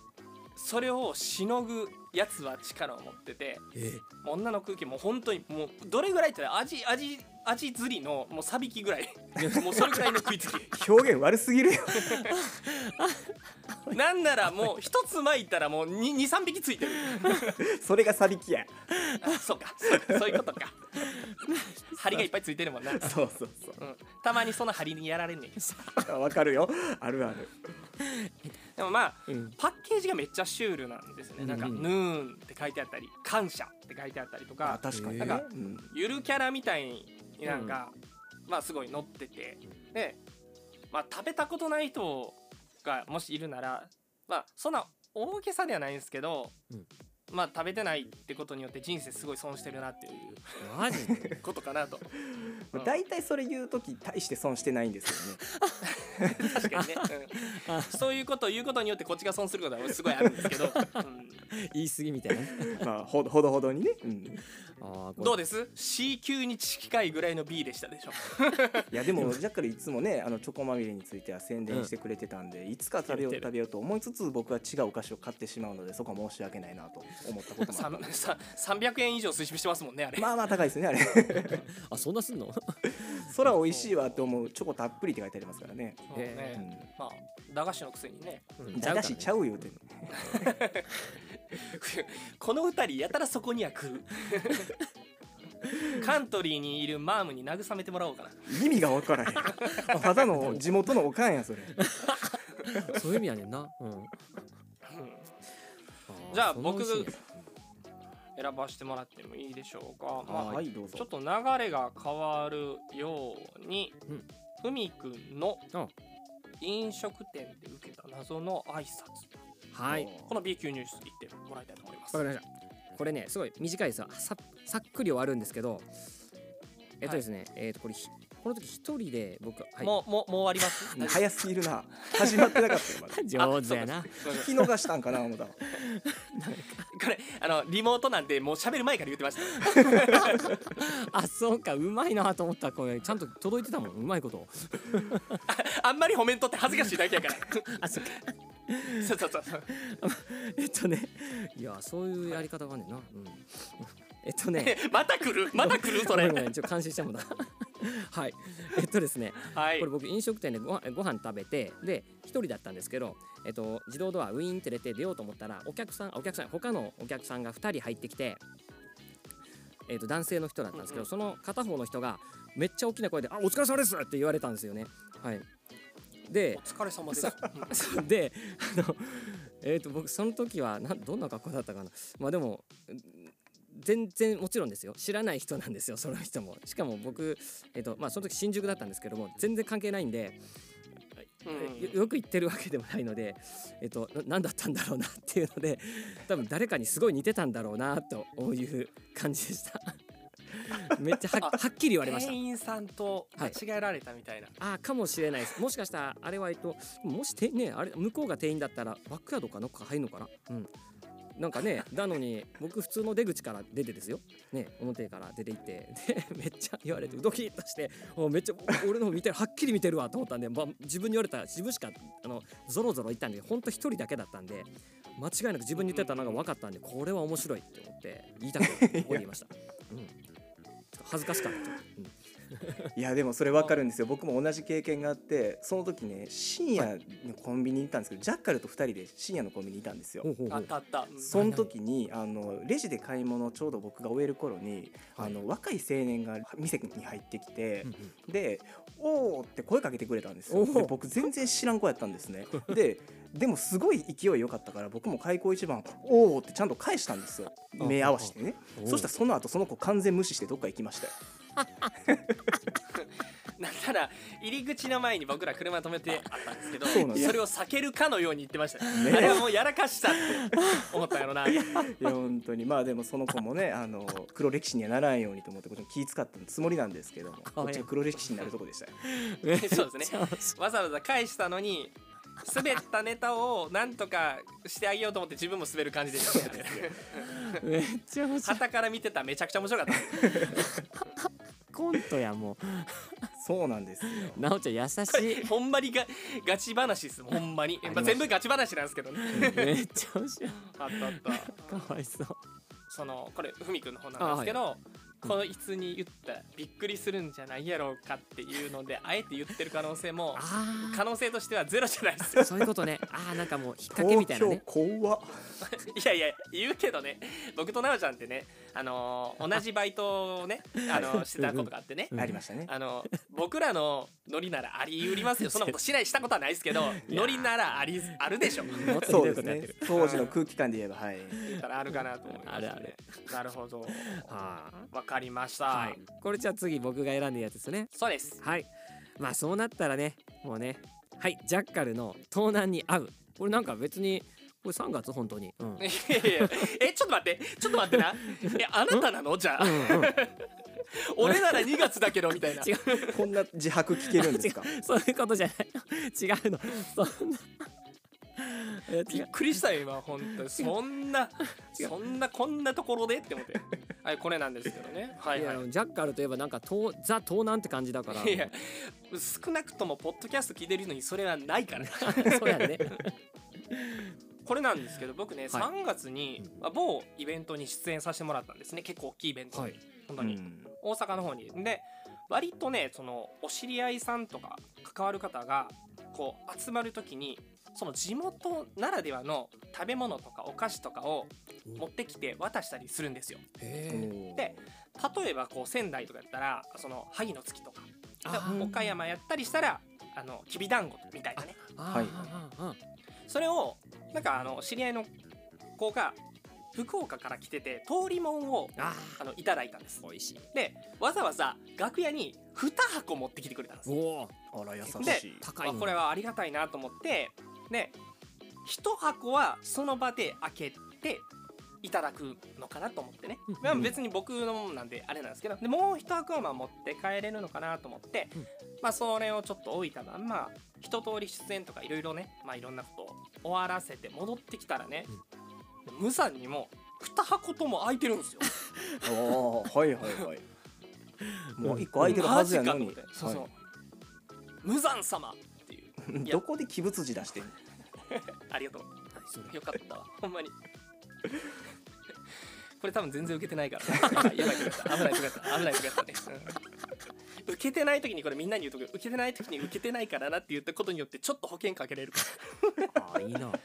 それをしのぐやつは力を持ってて女の空気もう本当にもうどれぐらいって味味味釣りのもうさびきぐらい。もうそれぐらいの食いつき表現悪すぎるよ。なんならもう一つ巻いたらもう23匹ついてる。それがサビキや。あそうか。そういうことか。針がいっぱいついてるもんな、うん、そうそう。そうたまにその針にやられんねんけど。あわかるよ。あるあるでもまあうん。パッケージがめっちゃシュールなんですよね、なんか「うんヌーン」って書いてあったり「感謝」って書いてあったりとあか確かに。ねなんかうん。ゆるキャラみたいになんか、まあすごい載っててで、まあ、食べたことない人がもしいるならまあそんな大げさではないんですけど、うんまあ食べてないってことによって人生すごい損してるなっていうマジで？ことかなと。うん大体それ言う時大して損してないんですよね。確かにね、うん。そういうことを言うことによってこっちが損することはすごいあるんですけど、うん。言い過ぎみたいな まあほどほどほどにね、うん、あーどうです？C 級に近いぐらいの B でしたでしょいやでもジャッカルいつもねあのチョコまみれについては宣伝してくれてたんで、いつか食べよう食べようと思いつつ僕は違うお菓子を買ってしまうのでそこは申し訳ないなと思ったこともあったんでささ300円以上推奨してますもんねあれ、まあまあ高いですねあれ。あそんなすんの？空美味しいわって思うチョコたっぷりって書いてありますからね、ね。うん。まあ駄菓子のくせにね。駄菓子ちゃう言うてこの二人やたらそこには来る。カントリーにいるマームに慰めてもらおうかな。意味が分からへん。ただの地元のおかんやそれ。そういう意味やねんな、うん、じゃあそんな美味しいんや選ばせてもらってもいいでしょうか、まあはいどうぞ。ちょっと流れが変わるようにうん。ふみくんのあ飲食店で受けた謎の挨拶。はい。この B 級ニュース行ってもらいたいと思います。わかりました。これねすごい短いですよ。ささっくり終わるんですけどえっとですね、えっとこれひこの時一人で僕はい。もうもうもう終わります？うん早すぎるな。始まってなかったよまだ。上手やな。聞き逃したんかな思ったこれあのリモートなんでもう喋る前から言ってました。あそうか。うまいなと思ったこれちゃんと届いてたもん。うまいこと。あんまり褒めんとって恥ずかしいだけやから。あそっか。そうそうそうえっとね。いやそういうやり方があんねんな、うん、えっとね。また来る？また来る？それ。ちょっと感心しちゃうんだ はい。えっとですねはい。これ僕飲食店でご飯ご飯食べてで一人だったんですけど、えっと、自動ドアウィーンって出て出ようと思ったらお客さんお客さん他のお客さんが2人入ってきて、えっと、男性の人だったんですけど、うんうんその片方の人がめっちゃ大きな声で「あお疲れ様です!」って言われたんですよね。はい、でお疲れ様です。であのえっ、と僕その時はなんどんな格好だったかな。まあでもうん全然もちろんですよ。知らない人なんですよその人も。しかも僕えっ、とまあその時新宿だったんですけども全然関係ないんでうん。よよく言ってるわけでもないので、えっと、な何だったんだろうなっていうので多分誰かにすごい似てたんだろうなという感じでした。めっちゃはあはっきり言われました。店員さんと間違えられたみたいな、あーかもしれないです。もしかしたらあれはえっともしてねあれ向こうが店員だったらバックヤードかな？んか入るのかな？うんなんかねなのに僕普通の出口から出てですよ。ね表から出て行って。で めっちゃ言われてドキッとしておめっちゃお俺の方見てるはっきり見てるわと思ったんで、まあ、自分に言われた自分しかあのゾロゾロ言ったんでほんと一人だけだったんで間違いなく自分に言ってたのが分かったんでこれは面白いって思って言いたくてここで言いました、うん、恥ずかしかった、うん いやでもそれ分かるんですよ。僕も同じ経験があってその時ね深夜のコンビニに行ったんですけどジャッカルと2人で深夜のコンビニにいたんですよ。あったあった、うん。その時にあのレジで買い物をちょうど僕が終える頃に、あの若い青年が店に入ってきてうん、うん。で「おお!」って声かけてくれたんですよ。で僕全然知らん子やったんですね。ででもすごい勢い良かったから僕も開口一番「おお!」ってちゃんと返したんですよ。あ目合わせてね。そしたらその後その子完全無視してどっか行きましたよ なんなら入り口の前に僕ら車止めてあったんですけどそうなんですそれを避けるかのように言ってました。ね。ねあれはもうやらかしたって思ったんやろな。いいや本当に。まあでもその子もねあの黒歴史にはならんようにと思ってこっちも気遣ったつもりなんですけどもこっちが黒歴史になるとこでしたよ。そうですね。わざわざ返したのに滑ったネタをなんとかしてあげようと思って自分も滑る感じでしたねめっちゃ面白い。旗から見てたらめちゃくちゃ面白かった。コントやもそうなんですよ。うなおちゃん優しい。ほんまにがガチ話ですほんまに、まあ、全部ガチ話なんですけどね。めっちゃ面白い。あったあった。かわいそう。そのこれふみくんの方なんですけど、このいつに言ったらびっくりするんじゃないやろうかっていうのであえて言ってる可能性もあ可能性としてはゼロじゃないです。よあそういうことね。ああなんかもう引っ掛けみたいなね。東京怖っ。いやいや言うけどね。僕と奈緒ちゃんってねあのー同じバイトをねあのーしてたことがあってね。うんありましたね。あの僕らのノリならあり得りますよ。そんなことしないしたことはないですけどノリならありあるでしょ。そうですね。当時の空気感で言えばはい。言ったらあるかなと思います、ね、あるある。なるほど。あわかりました、あはい。これじゃあ次僕が選んだやつですね。そうです。はい。まあそうなったらねもうね。はいジャッカルの盗難に遭う。これなんか別にこれ3月本当に。うん。いやいやえちょっと待って。ちょっと待ってな。えあなたなの？じゃあ、うんうん。俺なら2月だけどみたいな。違う。こんな自白聞けるんですか？そういうことじゃない。違うの。そんなびっくりしたよ今本当に。そんなそんなこんなところでって思って。はいこれなんですけどね。はいいはい。やジャッカルといえばなんか盗ザ盗難って感じだから。いや少なくともポッドキャスト聞いてるのにそれはないから。そうやね。これなんですけど僕ね、はい。3月にまあ某イベントに出演させてもらったんですね。結構大きいイベント。に、はい。本当に、うん。大阪の方に。で割とねそのお知り合いさんとか関わる方がこう集まる時にその地元ならではの食べ物とかお菓子とかを持ってきて渡したりするんですよ。で例えばこう仙台とかやったらその萩の月とか。岡山やったりしたらあのきびだんごみたいなね。はい。あそれをなんかあの知り合いの子が福岡から来てて通りもんをああのいただいたんです。美味しい。でわざわざ楽屋に2箱持ってきてくれたんですおおあら優しでい高いこれはありがたいなと思ってで1箱はその場で開けていただくのかなと思ってね、うんまあ、別に僕のもんなんであれなんですけど。でもう1箱はまあ持って帰れるのかなと思って、うん。まあそれをちょっと置いたまんま一通り出演とかいろいろねまあいろんなことを終わらせて戻ってきたらね、無残にも2箱とも開いてるんですよ。ああはいはいはい。もう一個空いてるはずやのに。そうそう、は無残様どこで鬼物字出してんの？ありがとう。よかった。わほんまに。これ多分全然受けてないから、ね、やばい。危ないとこやった。危ないとこやったね、うん。受けてない時にこれみんなに言うとく。受けてない時に受けてないからなって言ったことによってちょっと保険かけれる。かあーいいな。らはい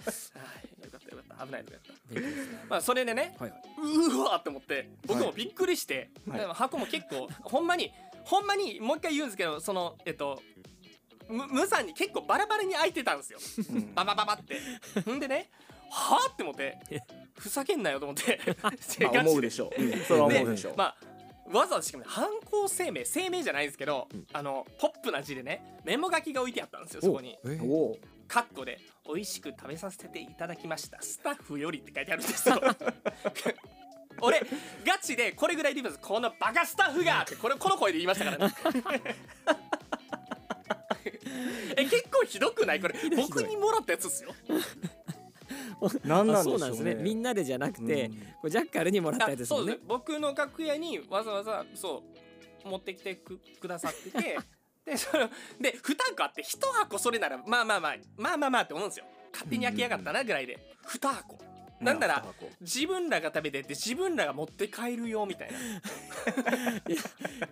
よかったよかった。危ないとこやった。まあそれでねはいはい。うわーって思って僕もびっくりして、はい。箱も結構ほんまにほんまにもう一回言うんですけどそのえっとむ無残に結構バラバラに開いてたんですよ。うん。ババババって。ほんでねはあって思ってふざけんなよと思って。まあ思うでしょう、うん。それは思うでしょう、まあわざわざしかもね犯行声明声明じゃないですけど、うん。あのポップな字でねメモ書きが置いてあったんですよそこに。カッコで「美味しく食べさせていただきました。スタッフより」って書いてあるんですよ。俺ガチでこれぐらいで言います。このバカスタッフがってこれこの声で言いましたからねひどくない？これ僕にもらったやつですよ。なんなんでしょうね。あそうなんですね。みんなでじゃなくて、うん。これジャッカルにもらったやつですもね。そうんです。僕の楽屋にわざわざそう持ってきてくくださってて でそので2箱あって1箱それならまあまあまあまあまあまあって思うんですよ。勝手に焼きやがったなぐらいで。2箱なんなら自分らが食べてって自分らが持って帰るよみたいな。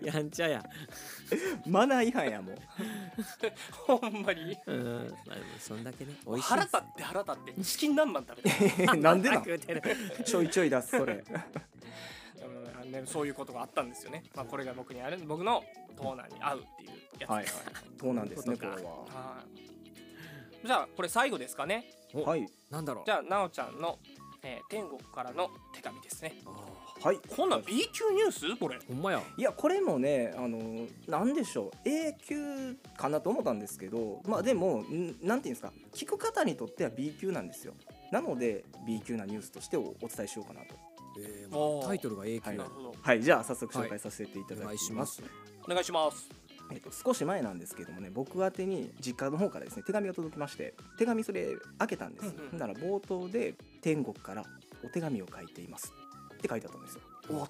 やんちゃや。マナー違反やもう ほんまに。うんまあそんだけね美味しい腹立って腹立ってチキン南蛮食べて なんでなちょいちょい出すそれ。そういうことがあったんですよね、まあ、これが僕にある僕の盗難に合うっていうやつ。はいはい。です、そうなんですねこれは。はい。じゃあこれ最後ですかね。おはい。なんだろう。じゃあなおちゃんのえー天国からの手紙ですね。はい。こんなん B 級ニュース？これ。ほんまや。いやこれもねあのなんでしょう。A 級かなと思ったんですけどまあでもんなんていうんですか。聞く方にとっては B 級なんですよ。なので B 級なニュースとしておお伝えしようかなと。えータイトルが A 級はい。なるほど。はい。じゃあ早速紹介させていたおだきま,、願いしますす。お願いしますえっと少し前なんですけどもね僕宛てに実家の方からですね手紙が届きまして手紙それ開けたんです、うんうん。だから冒頭で「天国からお手紙を書いています」って書いてあったんですよ。おっ。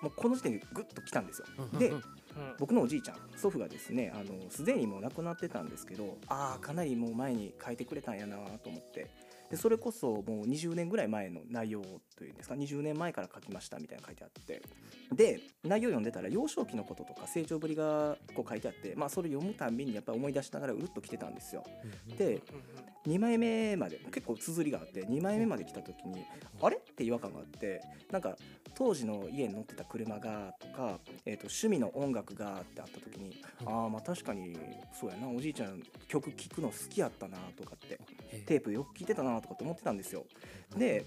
もうこの時点でグッと来たんですよ。で僕のおじいちゃん祖父がですねあのすでにもう亡くなってたんですけどああかなりもう前に書いてくれたんやなと思ってでそれこそもう20年ぐらい前の内容というんですか20年前から書きましたみたいなの書いてあって。で内容読んでたら幼少期のこととか成長ぶりがこう書いてあってまあそれ読むたんびにやっぱり思い出しながらうるっと来てたんですよ。で2枚目まで結構綴りがあって2枚目まで来た時にあれ？って違和感があってなんか当時の家に乗ってた車がとか、えー、と趣味の音楽がってあった時に、うん。ああまあ確かにそうやなおじいちゃん曲聴くの好きやったなとかってえ。ーテープよく聴いてたなとかって思ってたんですよ。で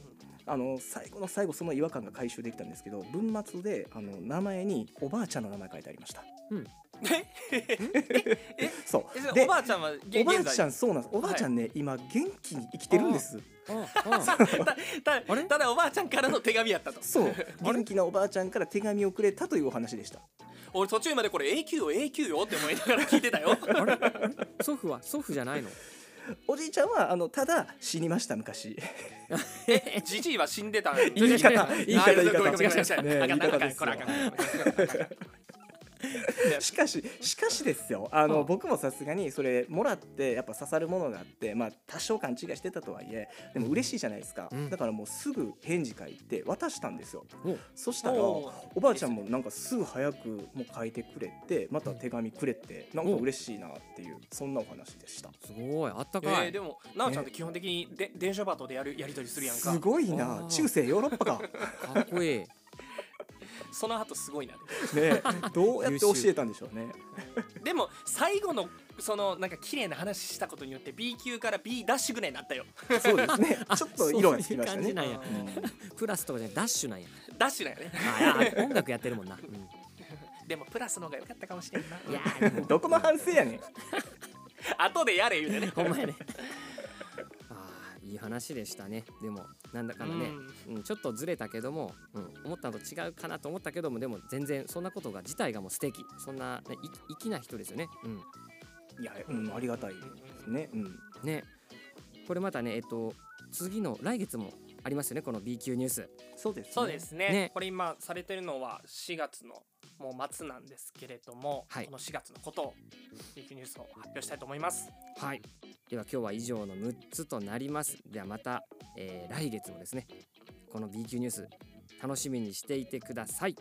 あの最後の最後その違和感が回収できたんですけど文末であの名前におばあちゃんの名前書いてありました。そう。えそれでおばあちゃんは現おばあちゃんそうなんです。おばあちゃんね、今元気に生きてるんです。ただおばあちゃんからの手紙やったと。そう。元気なおばあちゃんから手紙をくれたというお話でした。俺途中までこれ A 級よ A 級よって思いながら聞いてたよ。あれ？祖父は？祖父じゃないの？おじいちゃんはあのただ死にました昔。じじいは死んでた言い方言い方言い方。ごめんごめんごめんごめんねあかんあかんあかん言い方ですよこれあかんこれあかんしかししかしですよ。あの、うん。僕もさすがにそれもらってやっぱ刺さるものがあってまあ多少勘違いしてたとはいえでも嬉しいじゃないですか、うん。だからもうすぐ返事書いて渡したんですよ。お。そしたらおおばあちゃんもなんかすぐ早くもう書いてくれてまた手紙くれてなんか嬉しいなっていうそんなお話でした。すごい。あったえかい、ーでもなおちゃんって基本的にで電車バトでやるやり取りするやんか。すごいあなー。中世ヨーロッパか。かっこいいその後すごいなねどうやって教えたんでしょうね。でも最後のそのなんか綺麗な話したことによって B 級から B ダッシュぐらいになったよ。そうですね。あちょっと色がつきましたね。なんや。うん。プラスとかじゃダッシュなんや。ダッシュだよね。あいや音楽やってるもんな、うん。でもプラスの方が良かったかもしれんな。いやどこの反省やねん。後でやれ言うてね。ほんまやねいい話でしたねでもなんだかんだね、うん、ちょっとずれたけども、うん、思ったのと違うかなと思ったけどもでも全然そんなことが自体がもう素敵そんな、ね、い粋な人ですよね。うんいや、うん、ありがたいですね。うん。ねこれまたねえっと次の来月もありますよねこの B 級ニュース。そうです、ね。そうですねねこれ今されてるのは4月のもう末なんですけれども、はい。この4月のことを B 級ニュースを発表したいと思います。はい。では今日は以上の6つとなります。ではまた、えー来月もですねこの B 級ニュース楽しみにしていてください。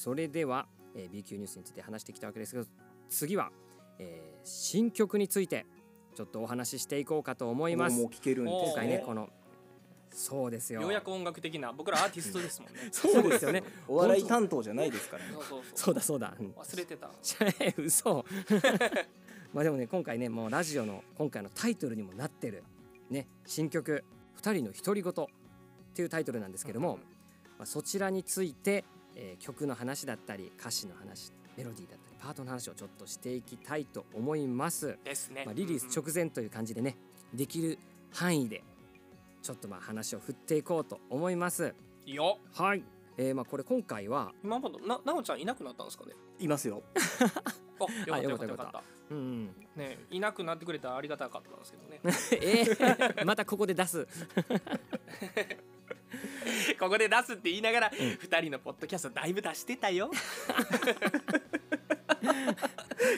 それでは、えー B 級ニュースについて話してきたわけですが次は、えー新曲についてちょっとお話ししていこうかと思います。もう。聞けるんで。す今回ねね。このそうですよ。ようやく音楽的な僕らアーティストですもんね。そうですよね。お笑い担当じゃないですからね。そうそうそう。だそうだ、うん忘れてた。嘘。まあでもね今回ねもうラジオの今回のタイトルにもなってるね新曲「二人の独り言」っていうタイトルなんですけども、まあ、そちらについて、えー曲の話だったり歌詞の話メロディーだったりパートの話をちょっとしていきたいと思います、ですね、まあ、リリース直前という感じでねできる範囲でちょっとまあ話を振っていこうと思います。いいよ。はい、えー、まあこれ今回は今までななおちゃんいなくなったんですかね？いますよ。あよかったよかった よよかっかった。うんうん。たねいなくなってくれたらありがたかったんですけどね。えー、またここで出すここで出すって言いながら、二人のポッドキャストだいぶ出してたよ。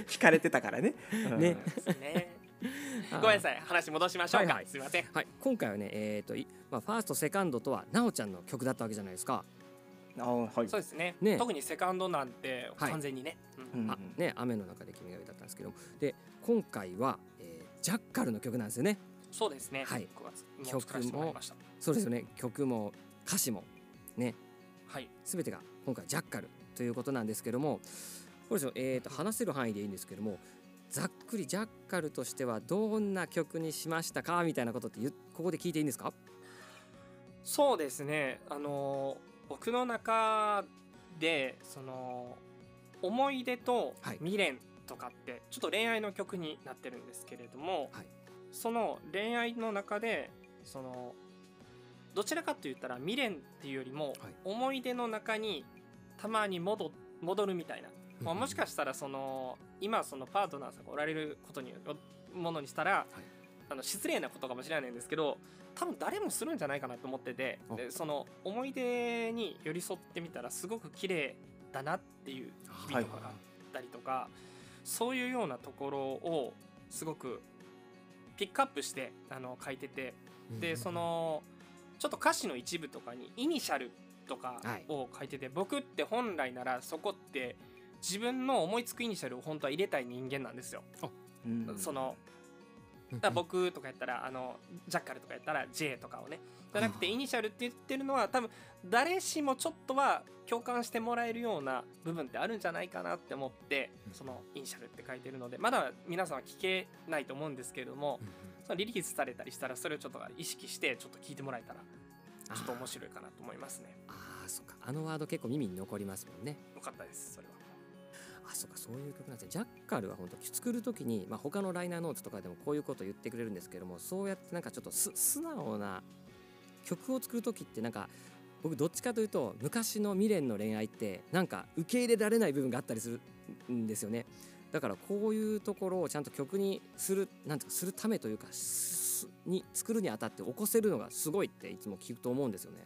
聞かれてたからね。うん。ね。ね。ごめんなさい話戻しましょうか、はいはい。すいません。はい、今回はね、えーといまあ、ファーストセカンドとはなおちゃんの曲だったわけじゃないですか、あはい。そうですね。ね。特にセカンドなんてはい完全にね、うん。うんあね、雨の中で君が代だったんですけど。で今回は、えージャッカルの曲なんですよね。そうですね、はい。5月もそうですよね。曲も歌詞もね。はい。全てが今回ジャッカルということなんですけどもこれですよ、えー、と話せる範囲でいいんですけどもざっくりジャッカルとしてはどんな曲にしましたか？みたいなことってここで聞いていいんですか？そうですね。あの僕の中でその思い出とはい。未練とかってちょっと恋愛の曲になってるんですけれども、はい。その恋愛の中でそのどちらかと言ったら未練っていうよりもはい。思い出の中にたまに戻戻るみたいな、まあ、もしかしたらその今そのパートナーさんがおられることによものにしたら、あの失礼なことかもしれないんですけど多分誰もするんじゃないかなと思っててあでその思い出に寄り添ってみたらすごく綺麗だなっていう日々とかがあったりとか、そういうようなところをすごくピックアップしてあの書いててでそのちょっと歌詞の一部とかにイニシャルとかはい。を書いてて、僕って本来ならそこって自分の思いつくイニシャルを本当は入れたい人間なんですよ。うん。そのうん。だ僕とかやったらあのジャッカルとかやったら J とかをね。じゃなくてイニシャルって言ってるのは多分誰しもちょっとは共感してもらえるような部分ってあるんじゃないかなって思ってうん。そのイニシャルって書いてるのでまだ皆さんは聞けないと思うんですけれどもそのリリースされたりしたらそれをちょっと意識してちょっと聞いてもらえたらちょっと面白いかなと思いますね。あーそっか。あのワード結構耳に残りますもんね。よかったですそれは。あそうか。そういう曲なんですね。ジャッカルは本当作る時に、まあ、他のライナーノーツとかでもこういうこと言ってくれるんですけどもそうやってなんかちょっとす素直な曲を作る時ってなんか僕どっちかというと昔の未練の恋愛ってなんか受け入れられない部分があったりするんですよねだからこういうところをちゃんと曲にするなんていうかするためというかすに作るにあたって起こせるのがすごいっていつも聞くと思うんですよね。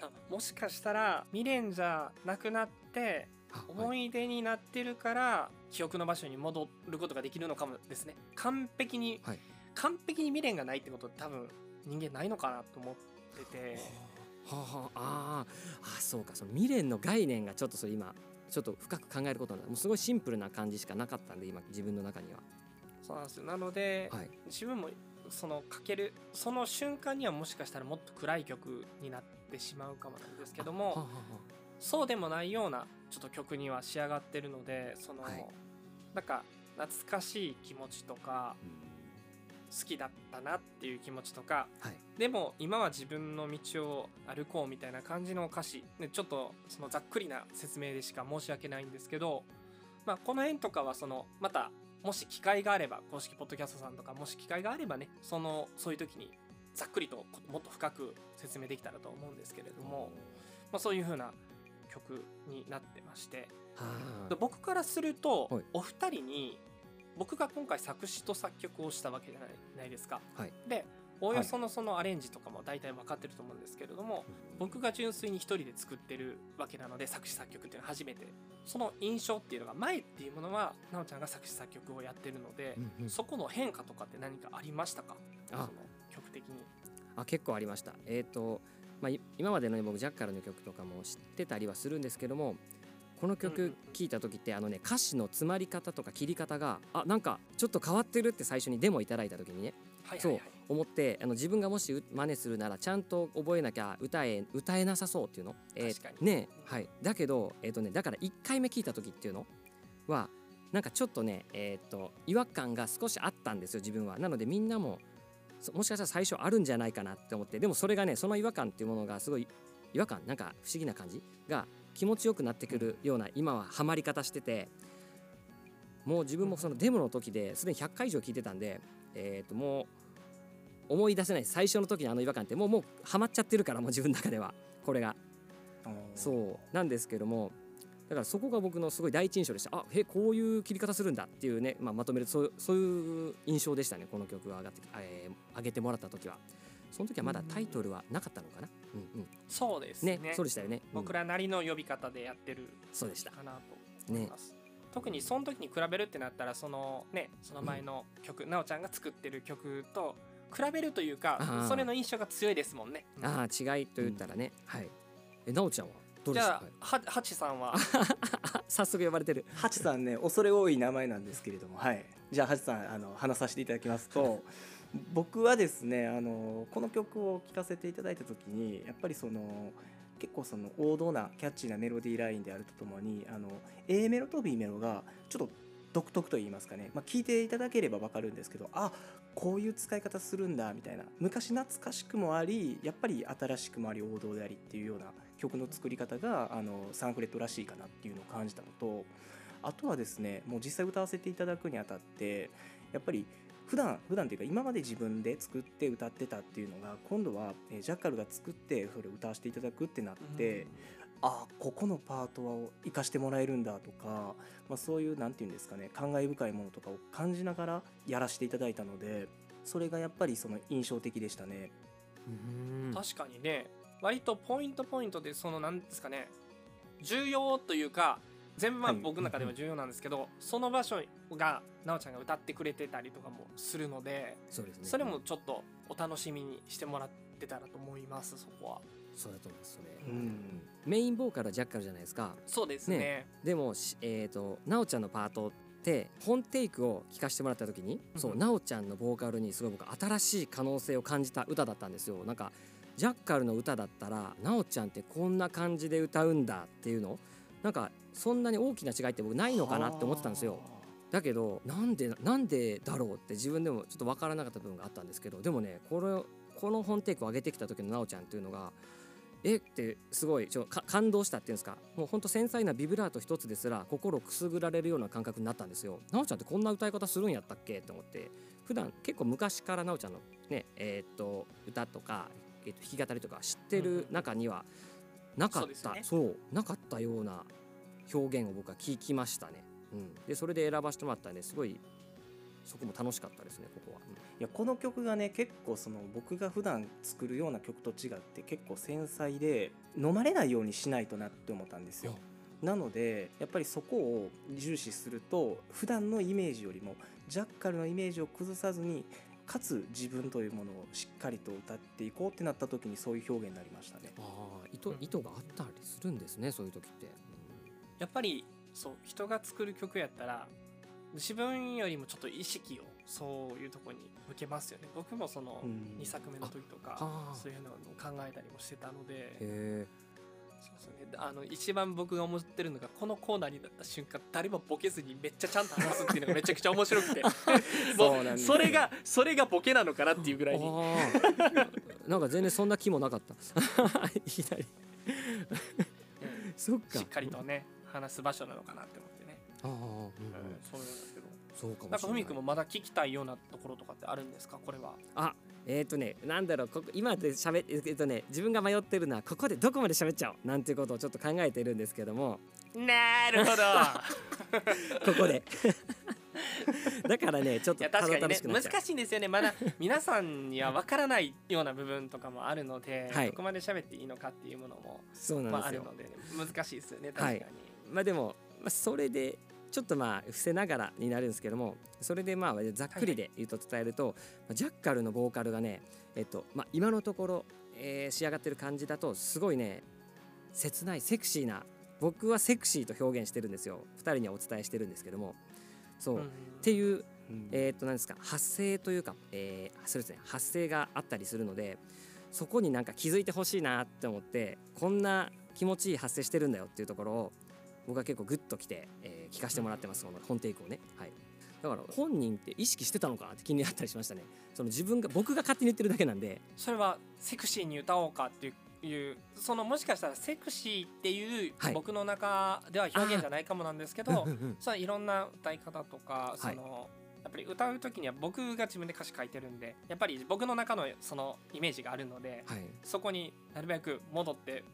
あもしかしたら未練じゃなくなってあ思い出になってるから記憶の場所に戻ることができるのかもですね。完璧に、はい。完璧に未練がないってこと多分人間ないのかなと思ってて。はあ。はあ、あー。あそうか。その未練の概念がちょっとそれ今ちょっと深く考えることなもうすごいシンプルな感じしかなかったんで今自分の中には。そうなんですよ。なので、はい。自分もそのかけるその瞬間にはもしかしたらもっと暗い曲になってしまうかもなんですけどもはあはあはそうでもないようなちょっと曲には仕上がってるのでその、はい。なんか懐かしい気持ちとかあうん好きだったなっていう気持ちとかはい。でも今は自分の道を歩こうみたいな感じの歌詞でちょっとそのざっくりな説明でしか申し訳ないんですけど、まあ、この辺とかはそのまたもし機会があれば公式ポッドキャストさんとかもし機会があればねそのそういう時にざっくりともっと深く説明できたらと思うんですけれども、まあ、そういう風な曲になってまして。僕からすると、はい。お二人に僕が今回作詞と作曲をしたわけじゃないないですか。はい。でおおよそのそのアレンジとかも大体分かってると思うんですけれども僕が純粋に一人で作ってるわけなので作詞作曲っていうのは初めて。その印象っていうのが前っていうものは奈緒ちゃんが作詞作曲をやってるので、うんうん。そこの変化とかって何かありましたか？そのあ曲的に。あ結構ありました。えっ、と、まあ、い今までのね僕ジャッカルの曲とかも知ってたりはするんですけどもこの曲聴いた時ってあのね歌詞の詰まり方とか切り方があなんかちょっと変わってるって最初にデモいただいた時にねそうはいはい。はい。思ってあの自分がもしう真似するならちゃんと覚えなきゃ歌え歌えなさそうっていうの、えー確かに。ねはい。だけどえっ、とねだから1回目聞いた時っていうの？はなんかちょっとねえっ、と違和感が少しあったんですよ自分は。なのでみんなもそもしかしたら最初あるんじゃないかなって思ってでもそれがねその違和感っていうものがすごい違和感なんか不思議な感じが気持ちよくなってくるような今はハマり方しててもう自分もそのデモの時ですでに100回以上聞いてたんでえっ、ともう思い出せない最初の時のあの違和感ってもうもうハマっちゃってるからもう自分の中では。これが。そうなんですけどもだからそこが僕のすごい第一印象でした。あへこういう切り方するんだっていうね、まあ、まとめるとそうそういう印象でしたねこの曲を上がって、えー上げてもらった時は。その時はまだタイトルはなかったのかなうんうん。そうですね。ねそうでしたよね、うん。僕らなりの呼び方でやってるそうでした。かなと思います。と特にその時に比べるってなったらそのねその前の曲、なおちゃんが作ってる曲と比べるというかそれの印象が強いですもんね。ああ違いと言ったらね、はい。えなおちゃんはどうじですか？ゃあははちさんは？あ 早速呼ばれてる。ハチさんね恐れ多い名前なんですけれどもはい。じゃあハチさんあの話させていただきますと僕はですねあのこの曲を聴かせていただいた時にやっぱりその結構その王道なキャッチーなメロディーラインであるとともにあの A メロと B メロがちょっと独特と言いますかね、まあ、聞いていただければ分かるんですけどあこういう使い方するんだみたいな。昔懐かしくもありやっぱり新しくもあり王道でありっていうような曲の作り方があのサンフレットらしいかなっていうのを感じたのとあとはですねもう実際歌わせていただくにあたってやっぱり普段普段っていうか今まで自分で作って歌ってたっていうのが今度はえージャッカルが作ってそれを歌わせていただくってなって、あここのパートは生かしてもらえるんだとか、まあ、そういうなんていうんですかね感慨深いものとかを感じながらやらせていただいたのでそれがやっぱりその印象的でしたね。うん。確かにね。割とポイントポイントでそのなんですかね重要というか全部まあはい。僕の中では重要なんですけど、その場所がなおちゃんが歌ってくれてたりとかもするのでそうですね。それもちょっとお楽しみにしてもらってたらと思いますそこは。そうだと思いますそれ、うん。メインボーカルはジャッカルじゃないですか。そうですね。でもしえっ、となおちゃんのパートって本テイクを聞かせてもらった時に、そううんなおちゃんのボーカルにすごい僕新しい可能性を感じた歌だったんですよ。なんかジャッカルの歌だったらなおちゃんってこんな感じで歌うんだっていうのなんかそんなに大きな違いって僕ないのかなって思ってたんですよ。だけどなんでなんでだろうって自分でもちょっと分からなかった部分があったんですけどでもねこれこの本テイクを上げてきた時のなおちゃんっていうのがえ？ってすごいちょか感動したっていうんですか？もうほんと繊細なビブラート一つですら心をくすぐられるような感覚になったんですよ。なおちゃんってこんな歌い方するんやったっけ？って思って。普段結構昔からなおちゃんのねえーっと歌とか、えーっと弾き語りとか知ってる中にはなかった、そうですそうなかったような表現を僕は聞きましたね、うん、でそれで選ばせてもらったんですごいそこも楽しかったですねここは、いやこの曲がね結構その僕が普段作るような曲と違って結構繊細で飲まれないようにしないとなって思ったんですよ。なのでやっぱりそこを重視すると普段のイメージよりもジャッカルのイメージを崩さずにかつ自分というものをしっかりと歌っていこうってなった時にそういう表現になりましたね。ああ意図意図があったりするんですねそういう時って、やっぱりそう人が作る曲やったら自分よりもちょっと意識をそういうとこに向けますよね。僕もそのうん。2作目の時とかあそういうのを考えたりもしてたので。そうですね。あの一番僕が思ってるのがこのコーナーになった瞬間誰もボケずにめっちゃちゃんと話すっていうのがめちゃくちゃ面白くて。もそうそれがそれがボケなのかなっていうぐらいに。なんか全然そんな気もなかった。いきなり。そっか。しっかりとね話す場所なのかなって思ってね、ああ、うんうん。うんそうなんですけど。そうかもなんかふみくんもまだ聞きたいようなところとかってあるんですか？これは。あえっ、ー、とねなんだろうここ今で喋えっ、とね自分が迷ってるのはここでどこまで喋っちゃおう？なんていうことをちょっと考えているんですけども。なるほど。ここで。だからねちょっいとや確かにね難しいんですよね。まだ皆さんには分からないような部分とかもあるので、はい。どこまで喋っていいのかっていうものも、そうまあ、なんですよ、あるので、難しいですよね確かに、はいまあでも、まあ、それでちょっとまあ伏せながらになるんですけどもそれでまあざっくりで言うと伝えると、まあジャッカルのボーカルがねえっとまあ今のところ、えー仕上がってる感じだとすごいね切ないセクシーな僕はセクシーと表現してるんですよ。2人にはお伝えしてるんですけども。そう、うん。っていううん。えー、となんですか発声というか、えーそうですね発声があったりするのでそこになんか気づいてほしいなって思ってこんな気持ちいい発声してるんだよっていうところを僕は結構グッときて、えー聞かせてもらってますこの本テイクをね。はい。だから本人って意識してたのかなって気になったりしましたね。その自分が僕が勝手に言ってるだけなんで。それはセクシーに歌おうかっていうそのもしかしたらセクシーっていうはい。僕の中では表現じゃないかもなんですけど、うんそのいろんな歌い方とかそはい。の、やっぱり歌う時には僕が自分で歌詞書いてるんでやっぱり僕の中のそのイメージがあるので、はい。そこになるべく戻って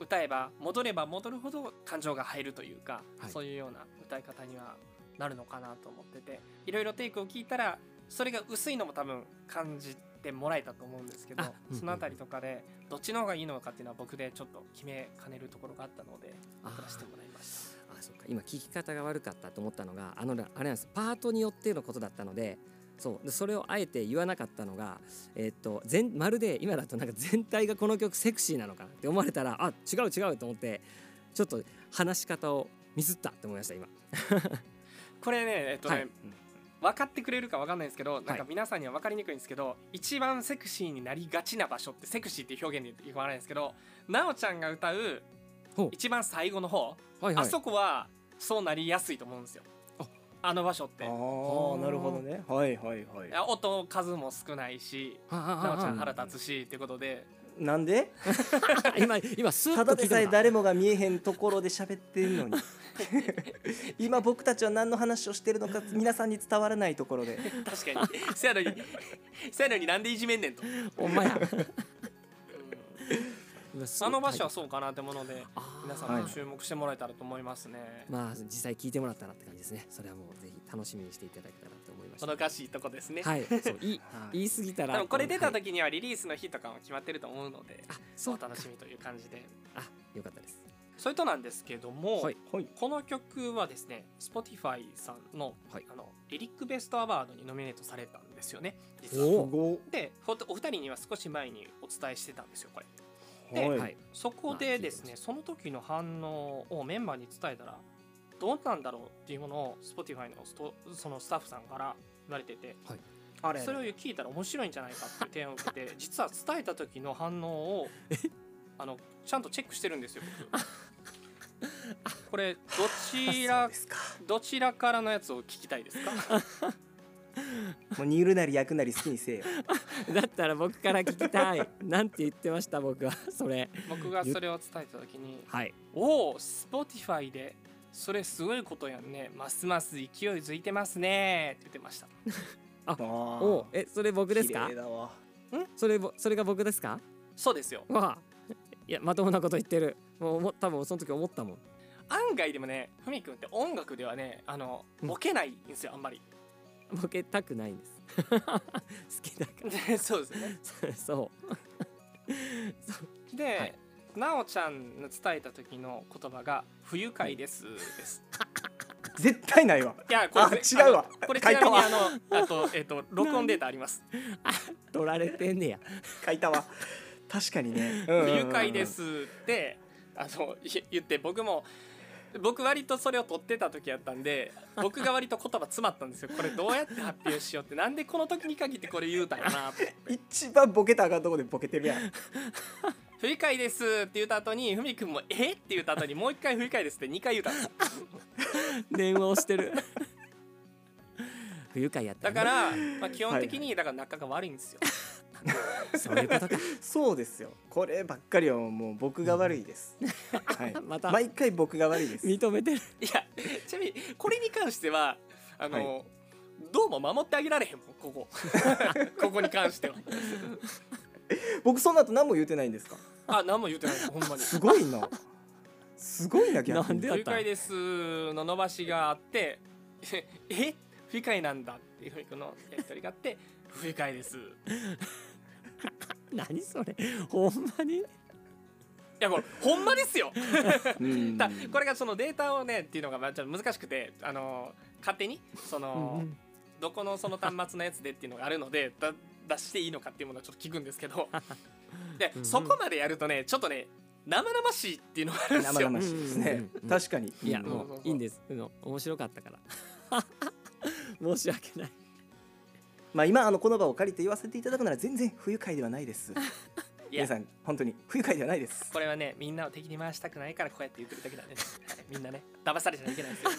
歌えば戻れば戻るほど感情が入るというか、はい。そういうような歌い方にはなるのかなと思ってていろいろテイクを聞いたらそれが薄いのも多分感じてもらえたと思うんですけどあうんそのあたりとかでどっちの方がいいのかっていうのは僕でちょっと決めかねるところがあったのであ送らせてもらいました。あそうか。今聞き方が悪かったと思ったのがあのねあれなんです。パートによってのことだったのでそう。でそれをあえて言わなかったのが、えーっと全まるで今だとなんか全体がこの曲セクシーなのかなって思われたらあ違う違うと思ってちょっと話し方をミスったって思いました今。これねえっとね、はい。分かってくれるか分かんないんですけどなんかはい皆さんには分かりにくいんですけど、一番セクシーになりがちな場所ってセクシーっていう表現で言わないんですけどなおちゃんが歌う。一番最後の方、はいはい。あそこはそうなりやすいと思うんですよああの場所って。ああなるほどね。はいはいはい。音数も少ないしはあはあはあ。なおちゃん腹立つしっていうことで。なんで？今今スーただでさえ誰もが見えへんところで喋ってんのに。今僕たちは何の話をしてるのか皆さんに伝わらないところで。確かに。せやのにせやのになんでいじめんねんと、ほんまや。うん今すごいあの場所はそうかなってもので皆さんも注目してもらえたらと思いますね、まあ実際聞いてもらったらって感じですね。それはもうぜひ楽しみにしていただけたらと思いましたもどかしいとこですね、はい。そういい はい。言い過ぎたらでもこれ出たはい時にはリリースの日とかも決まってると思うのであそうお楽しみという感じで。あよかったです。それとなんですけども、はい。はい。この曲はですね Spotify さんの,、はい。あのリリックベストアワードにノミネートされたんですよね実は。でおお二人には少し前にお伝えしてたんですよこれはい。はい。そこでですねその時の反応をメンバーに伝えたらどうなんだろうっていうものを Spotify のストそのスタッフさんから言われててあれそれを聞いたら面白いんじゃないかっていう提案を受けて 実は伝えた時の反応をあのちゃんとチェックしてるんですよ僕。これどちらどちらからのやつを聞きたいですか？もう煮るなり焼くなり好きにせえよ だったら僕から聞きたい。なんて言ってました僕はそれ。僕がそれを伝えた時にはい「おお Spotify でそれすごいことやんね。ますます勢いづいてますね」って言ってました。あーおえそれ僕ですか？綺麗だわ。それぼそれが僕ですか？そうですよ。わあ。いやまともなこと言ってる。もう思多分その時思ったもん。案外でもねふみくんって音楽ではねあのうん。ボケないんですよあんまりボケたくないんです。好きだかでそうですね。ら そう。で、はい。なおちゃんの伝えた時の言葉が「不愉快です」で す絶対ないわ。いやこれあ違うわ。これちなみに書いたわ。あのあとえっ、と録音データあります。取られてんねや。書いたわ。確かにね。不愉快です。ってあのい言って僕も僕割とそれを取ってた時やったんで 僕が割と言葉詰まったんですよ。これどうやって発表しようって。なんでこの時に限ってこれ言うたんやな。っ て一番ボケたらあかんとこでボケてるやん。不愉快ですって言った後にふみくんもえ？って言った後にもう一回不愉快ですって2回言うた電話をしてる不愉快やったなだから、まあ、基本的にだから仲が悪いんですよ。そういうことか。そうですよ。こればっかりはもう僕が悪いです、はい、また。毎回僕が悪いです。認めてる。いやちなみにこれに関してはあの、はい。どうも守ってあげられへんもんここ。ここに関しては。僕その後何も言うてないんですか？あ何も言うてないほんまに。すごいな。すごいな逆に。なんでやった不愉快です。の伸ばしがあってえ？不愉快なんだっていうふうにこのやり取りがあって 不愉快です。い何それ？ほんまに？やこれほんまですよ。うん。だこれがそのデータをねっていうのがまあちょっと難しくてあの勝手にその、うんうん。どこのその端末のやつでっていうのがあるのでだ出していいのかっていうものをちょっと聞くんですけど。で、うん。うんそこまでやるとねちょっとね生々しいっていうのがあるんですよ。生々しいですね、確かに。いやうん。もういいんです。うん。面白かったから申し訳ない。まあ今あのこの場を借りて言わせていただくなら全然不愉快ではないです。皆さん本当に不愉快ではないです。これはねみんなを敵に回したくないからこうやって言ってるだけなんで、ね、はいみんなね騙されちゃいけないんですよ。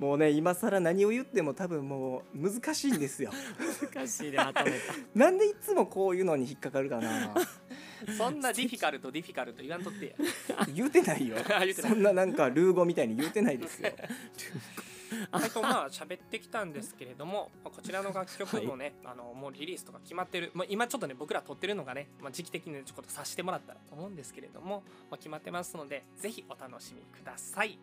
もうね今更何を言っても多分もう難しいんですよ。難しいでまとめた。なんでいつもこういうのに引っかかるかな。そんなディフィカルトディフィカルト言わんとってや。言うてないよ。そんななんかルー語みたいに言うてないですよ あとまあ喋ってきたんですけれどもまあこちらの楽曲もね、あのもうリリースとか決まってる、まあ、今ちょっとね僕ら撮ってるのがね、まあ、時期的にねちょっとさせてもらったらと思うんですけれども、まあ、決まってますのでぜひお楽しみください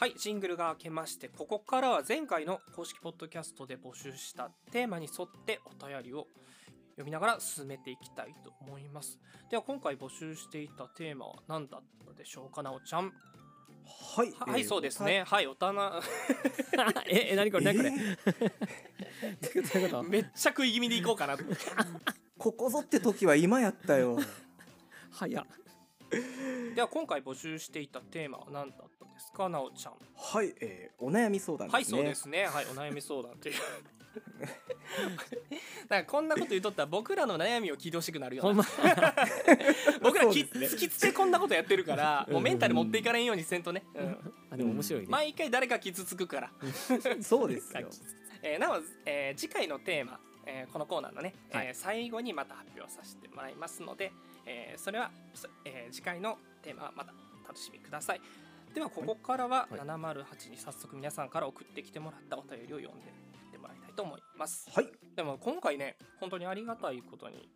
はいジングルが明けましてここからは前回の公式ポッドキャストで募集したテーマに沿ってお便りを読みながら進めていきたいと思います。では今回募集していたテーマは何だったでしょうかなおちゃん。はい、ははいそうですね。はいおたな。ええ何これ何これ、えどういうことどういうこと？めっちゃ食い気味でいこうかな。とここぞって時は今やったよ。早っでは今回募集していたテーマは何だったですか？なおちゃん。はい、えーお悩み相談はいそうですね。はいお悩み相談という。なんかこんなこと言うとったら僕らの悩みを聞いてほしくなるよな。僕らきね。突きつけこんなことやってるからうんもうメンタル持っていかれんようにせんとね、うん。あでも面白いね、毎回誰か傷つくから、そうですよ。えーなお、えー次回のテーマ、えーこのコーナーのね、はい。えー最後にまた発表させてもらいますので、えーそれは、そえー次回のテーマはまた楽しみください。ではここからははい。708に早速皆さんから送ってきてもらったお便りを読んでいってもらいたいと思います。はい。でも今回ね本当にありがたいことに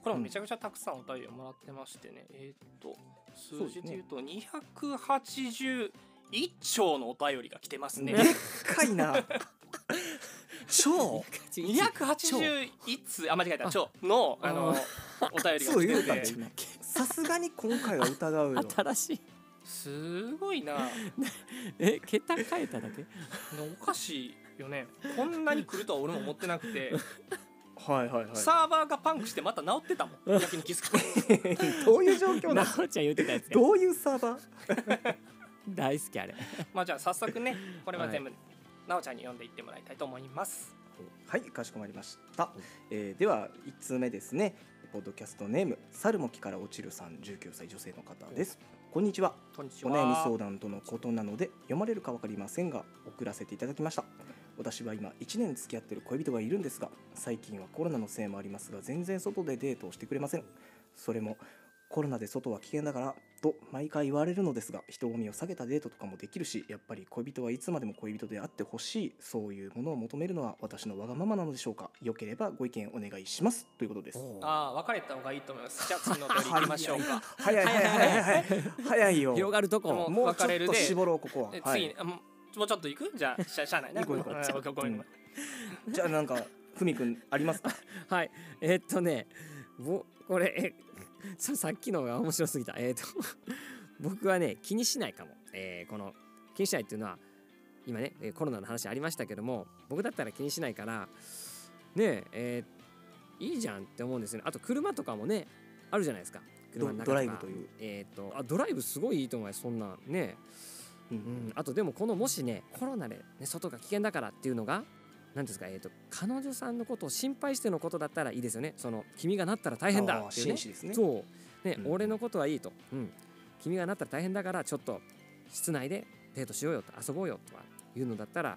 これもめちゃくちゃたくさんお便りをもらってましてね、えーっと数字で言うと281兆のお便りが来てますね。でっかいな。超。281通あ間違えた。超のあのお便りが来ててさすがに今回は疑うよ。新しい。すごいな。え桁変えただけ？おかしいよね。こんなに来るとは俺も思ってなくて。はいはいはい。サーバーがパンクしてまた直ってたもん。逆に気づくと。どういう状況なの？ちゃん言ってたやつ。やどういうサーバー？大好きあれ。まあじゃあ早速ねこれは全部、なおちゃんに読んでいってもらいたいと思います。はいかしこまりました、えーでは1通目ですねポッドキャストネーム猿も木から落ちるさん19歳女性の方です。こんにちは。こんにちは。お悩み相談とのことなので読まれるか分かりませんが送らせていただきました。私は今1年付き合ってる恋人がいるんですが最近はコロナのせいもありますが全然外でデートをしてくれません。それもコロナで外は危険だからと毎回言われるのですが人混みを下げたデートとかもできるしやっぱり恋人はいつまでも恋人であってほしいそういうものを求めるのは私のわがままなのでしょうか。よければご意見お願いします。ということです。ああ別れた方がいいと思います。じゃあ次のお便り行きましょうか。早い早い早い早い。早いよ。広がるとこ。ももうちょっと別れるで絞ろうここは、えはい。もうちょっと行く？じゃあしゃ しゃあないな。行こう行こう。うんごめんごめん。ごめん。じゃあなんかふみくんありますか？はい。えーっとねぼこれえささっきのが面白すぎた。えーっと 僕はね気にしないかも、えーこの気にしないっていうのは今ねえーコロナの話ありましたけども僕だったら気にしないからねええーいいじゃんって思うんですよね。あと車とかもねあるじゃないですか。ド車の中ドライブという、えーっとあドライブすごいいいと思います。そんなん。ねううんん、あとでもこのもしねコロナで、ね、外が危険だからっていうのが何ですか、えー、と彼女さんのことを心配してのことだったらいいですよね。その君がなったら大変だっていうね。紳士ですね。そう、ねうん。俺のことはいいと、うん、君がなったら大変だからちょっと室内でデートしようよと遊ぼうよとかいうのだったら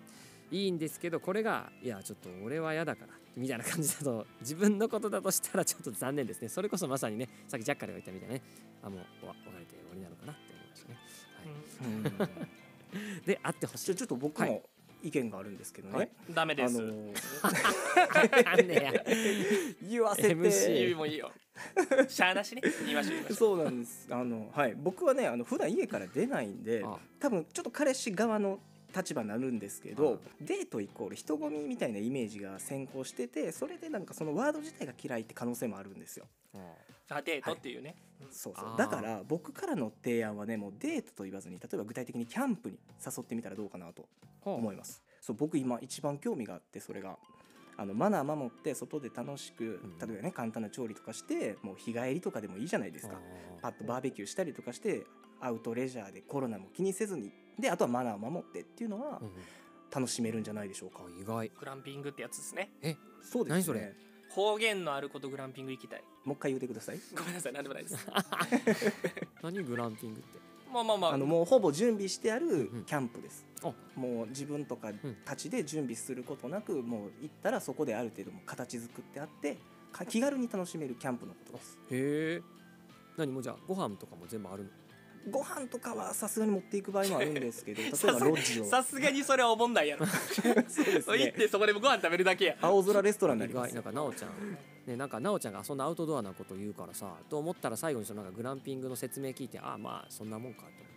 いいんですけどこれがいやちょっと俺は嫌だから。みたいな感じだと自分のことだとしたらちょっと残念ですね。それこそまさにねさっきジャッカルが言ったみたいなねあもうお別れて終わりなのかなって思いましたね、はい、うん。で会ってほしい。じゃあちょっと僕はも意見があるんですけどね、はい。ダメです、あのー。言わせて。MC もいいよ。しゃあなしね。言いましょう言いましょう。そうなんです。あのはい。僕はねあの普段家から出ないんであ多分ちょっと彼氏側の立場になるんですけどデートイコール人混みみたいなイメージが先行しててそれでなんかそのワード自体が嫌いって可能性もあるんですよ。あデートっていうね、そうそあーうだから僕からの提案はねもうデートと言わずに例えば具体的にキャンプに誘ってみたらどうかなと思いますそう僕今一番興味があってそれが。あのマナー守って外で楽しくん。例えばね簡単な調理とかしてもう日帰りとかでもいいじゃないですか。パッとバーベキューしたりとかしてアウトレジャーでコロナも気にせずに。であとはマナーを守ってっていうのは楽しめるんじゃないでしょうか、あ意外。グランピングってやつですね。そうですね。何それ？方言のあることグランピング行きたい。もう一回言ってください。ごめんなさいなんでもないです。何グランピングって？まあまあまあ。あのもうほぼ準備してあるん。キャンプです、あもう自分とかたちで準備することなく、もう行ったらそこである程度もう形作ってあってか気軽に楽しめるキャンプのことです。へえ。何もうじゃあご飯とかも全部あるの？ご飯とかはさすがに持っていく場合もあるんですけど 例えばさすロッジを。さすがにそれはおもんないやろ。そうです行っねてそこでご飯食べるだけや。青空レストランにな意ります。外。なんかなおちゃんねなんかなおちゃんがそんなアウトドアなこと言うからさと思ったら最後にそのなんかグランピングの説明聞いてああまあそんなもんかと思っ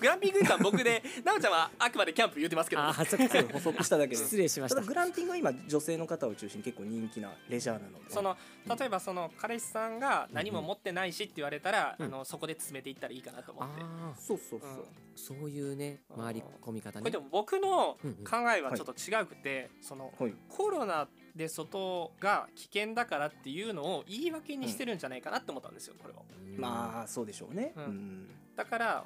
グランピング僕でなおちゃんはあくまでキャンプ言ってますけどああそっか補足しただけ失礼しました。ただグランピングは今女性の方を中心に結構人気なレジャーなので。その例えばその彼氏さんが何も持ってないしって言われたら、うんあのそこで詰めていったらいいかなと思って、ああそうそうそう、うん。そういうね回り込み方ね。これでも僕のうんうん。考えはちょっと違くて、そのはい。コロナで外が危険だからっていうのを言い訳にしてるんじゃないかなって思ったんですよこれをまあそうでしょうね、うん。うん。だから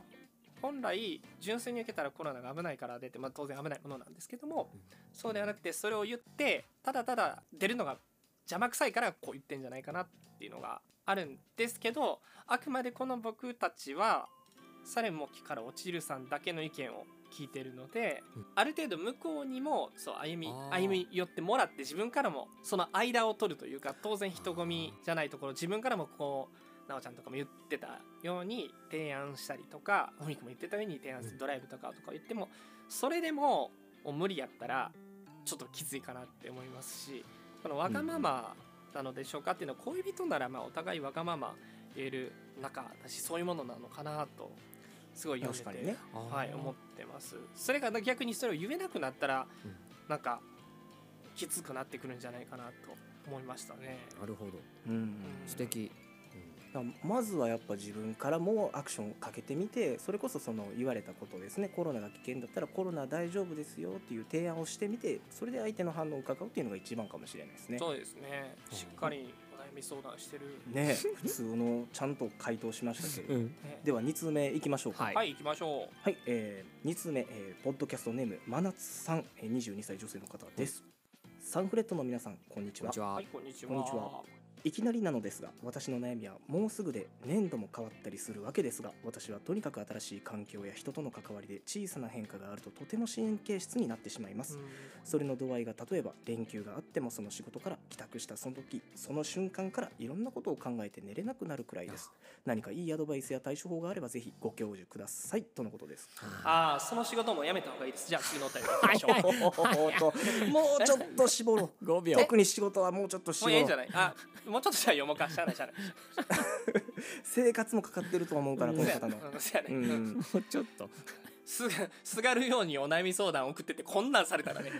本来純粋に受けたらコロナが危ないから出て、まあ、当然危ないものなんですけども、うん。そうではなくてそれを言ってただただ出るのが邪魔くさいからこう言ってんじゃないかなっていうのがあるんですけどあくまでこの僕たちはサレンも木から落ちるさんだけの意見を聞いてるので、うん。ある程度向こうにもそう歩み歩み寄ってもらって自分からもその間を取るというか当然人混みじゃないところ自分からもこうなおちゃんとかも言ってたように提案したりとかふみくも言ってたように提案するドライブとかとか言ってもそれでも無理やったらちょっときついかなって思いますしこのわがままなのでしょうかっていうのは恋人ならまあお互いわがまま言える仲だしそういうものなのかなとすごい読んでて、確かにね。はい、思ってます。それが逆にそれを言えなくなったら、うん。なんかきつくなってくるんじゃないかなと思いましたね。なるほど。うん。素敵。だからまずはやっぱ自分からもアクションをかけてみてそれこそその言われたことですね。コロナが危険だったらコロナ大丈夫ですよっていう提案をしてみてそれで相手の反応を伺うっていうのが一番かもしれないですね。そうですね。しっかりみ相談してる、ね普通のちゃんと回答しましたけど、うん。ねでは2通目いきましょうか。はい。はい行きましょはい、えー、2通目、えーポッドキャストネーム真夏さん、えー、22歳女性の方です、サンフレットの皆さんこんにちは。こんにちは。うはいこんにちは。こんにちはいきなりなのですが私の悩みはもうすぐで年度も変わったりするわけですが私はとにかく新しい環境や人との関わりで小さな変化があるととても神経質になってしまいます、うん。それの度合いが例えば連休があってもその仕事から帰宅したその時その瞬間からいろんなことを考えて寝れなくなるくらいです。何かいいアドバイスや対処法があればぜひご教授ください。とのことです。ああその仕事もやめた方がいいです。じゃあ次のお便り行きましょう、もうちょっと絞ろう5秒特に仕事はもうちょっとも絞ろううええんじゃない。あもうちょっとじゃあ読もうかしゃあないしゃあない生活もかかってると思うからこの方の。うんそうやね、うん。もうちょっと。すがすがるようにお悩み相談送っててこんなんされたらね。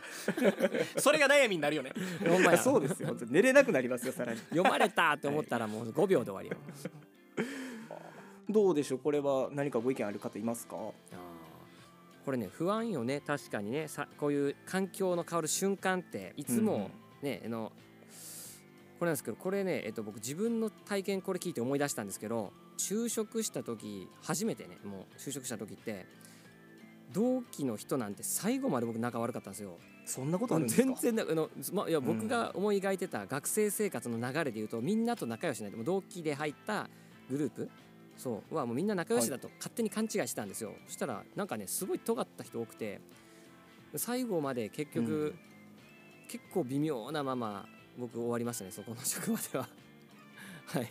それが悩みになるよね。ほんまや。そうですよ。寝れなくなりますよさらに。読まれたって思ったらもう5秒で終わりよ。どうでしょう？これは何かご意見ある方いますか？あー。これね不安よね。確かにね。さこういう環境の変わる瞬間っていつもね、あのこれなんですけどこれね、えっと、僕自分の体験これ聞いて思い出したんですけど就職した時初めてねもう就職した時って同期の人なんて最後まで僕仲悪かったんですよ。そんなことあるんですか？全然なあの、ま、いや僕が思い描いてた学生生活の流れでいうとみんなと仲良しないともう同期で入ったグループそうはもうみんな仲良しだと勝手に勘違いしてたんですよ、そしたらなんかねすごい尖った人多くて最後まで結局、うん。結構微妙なまま僕終わりましたねそこの職場では。はい。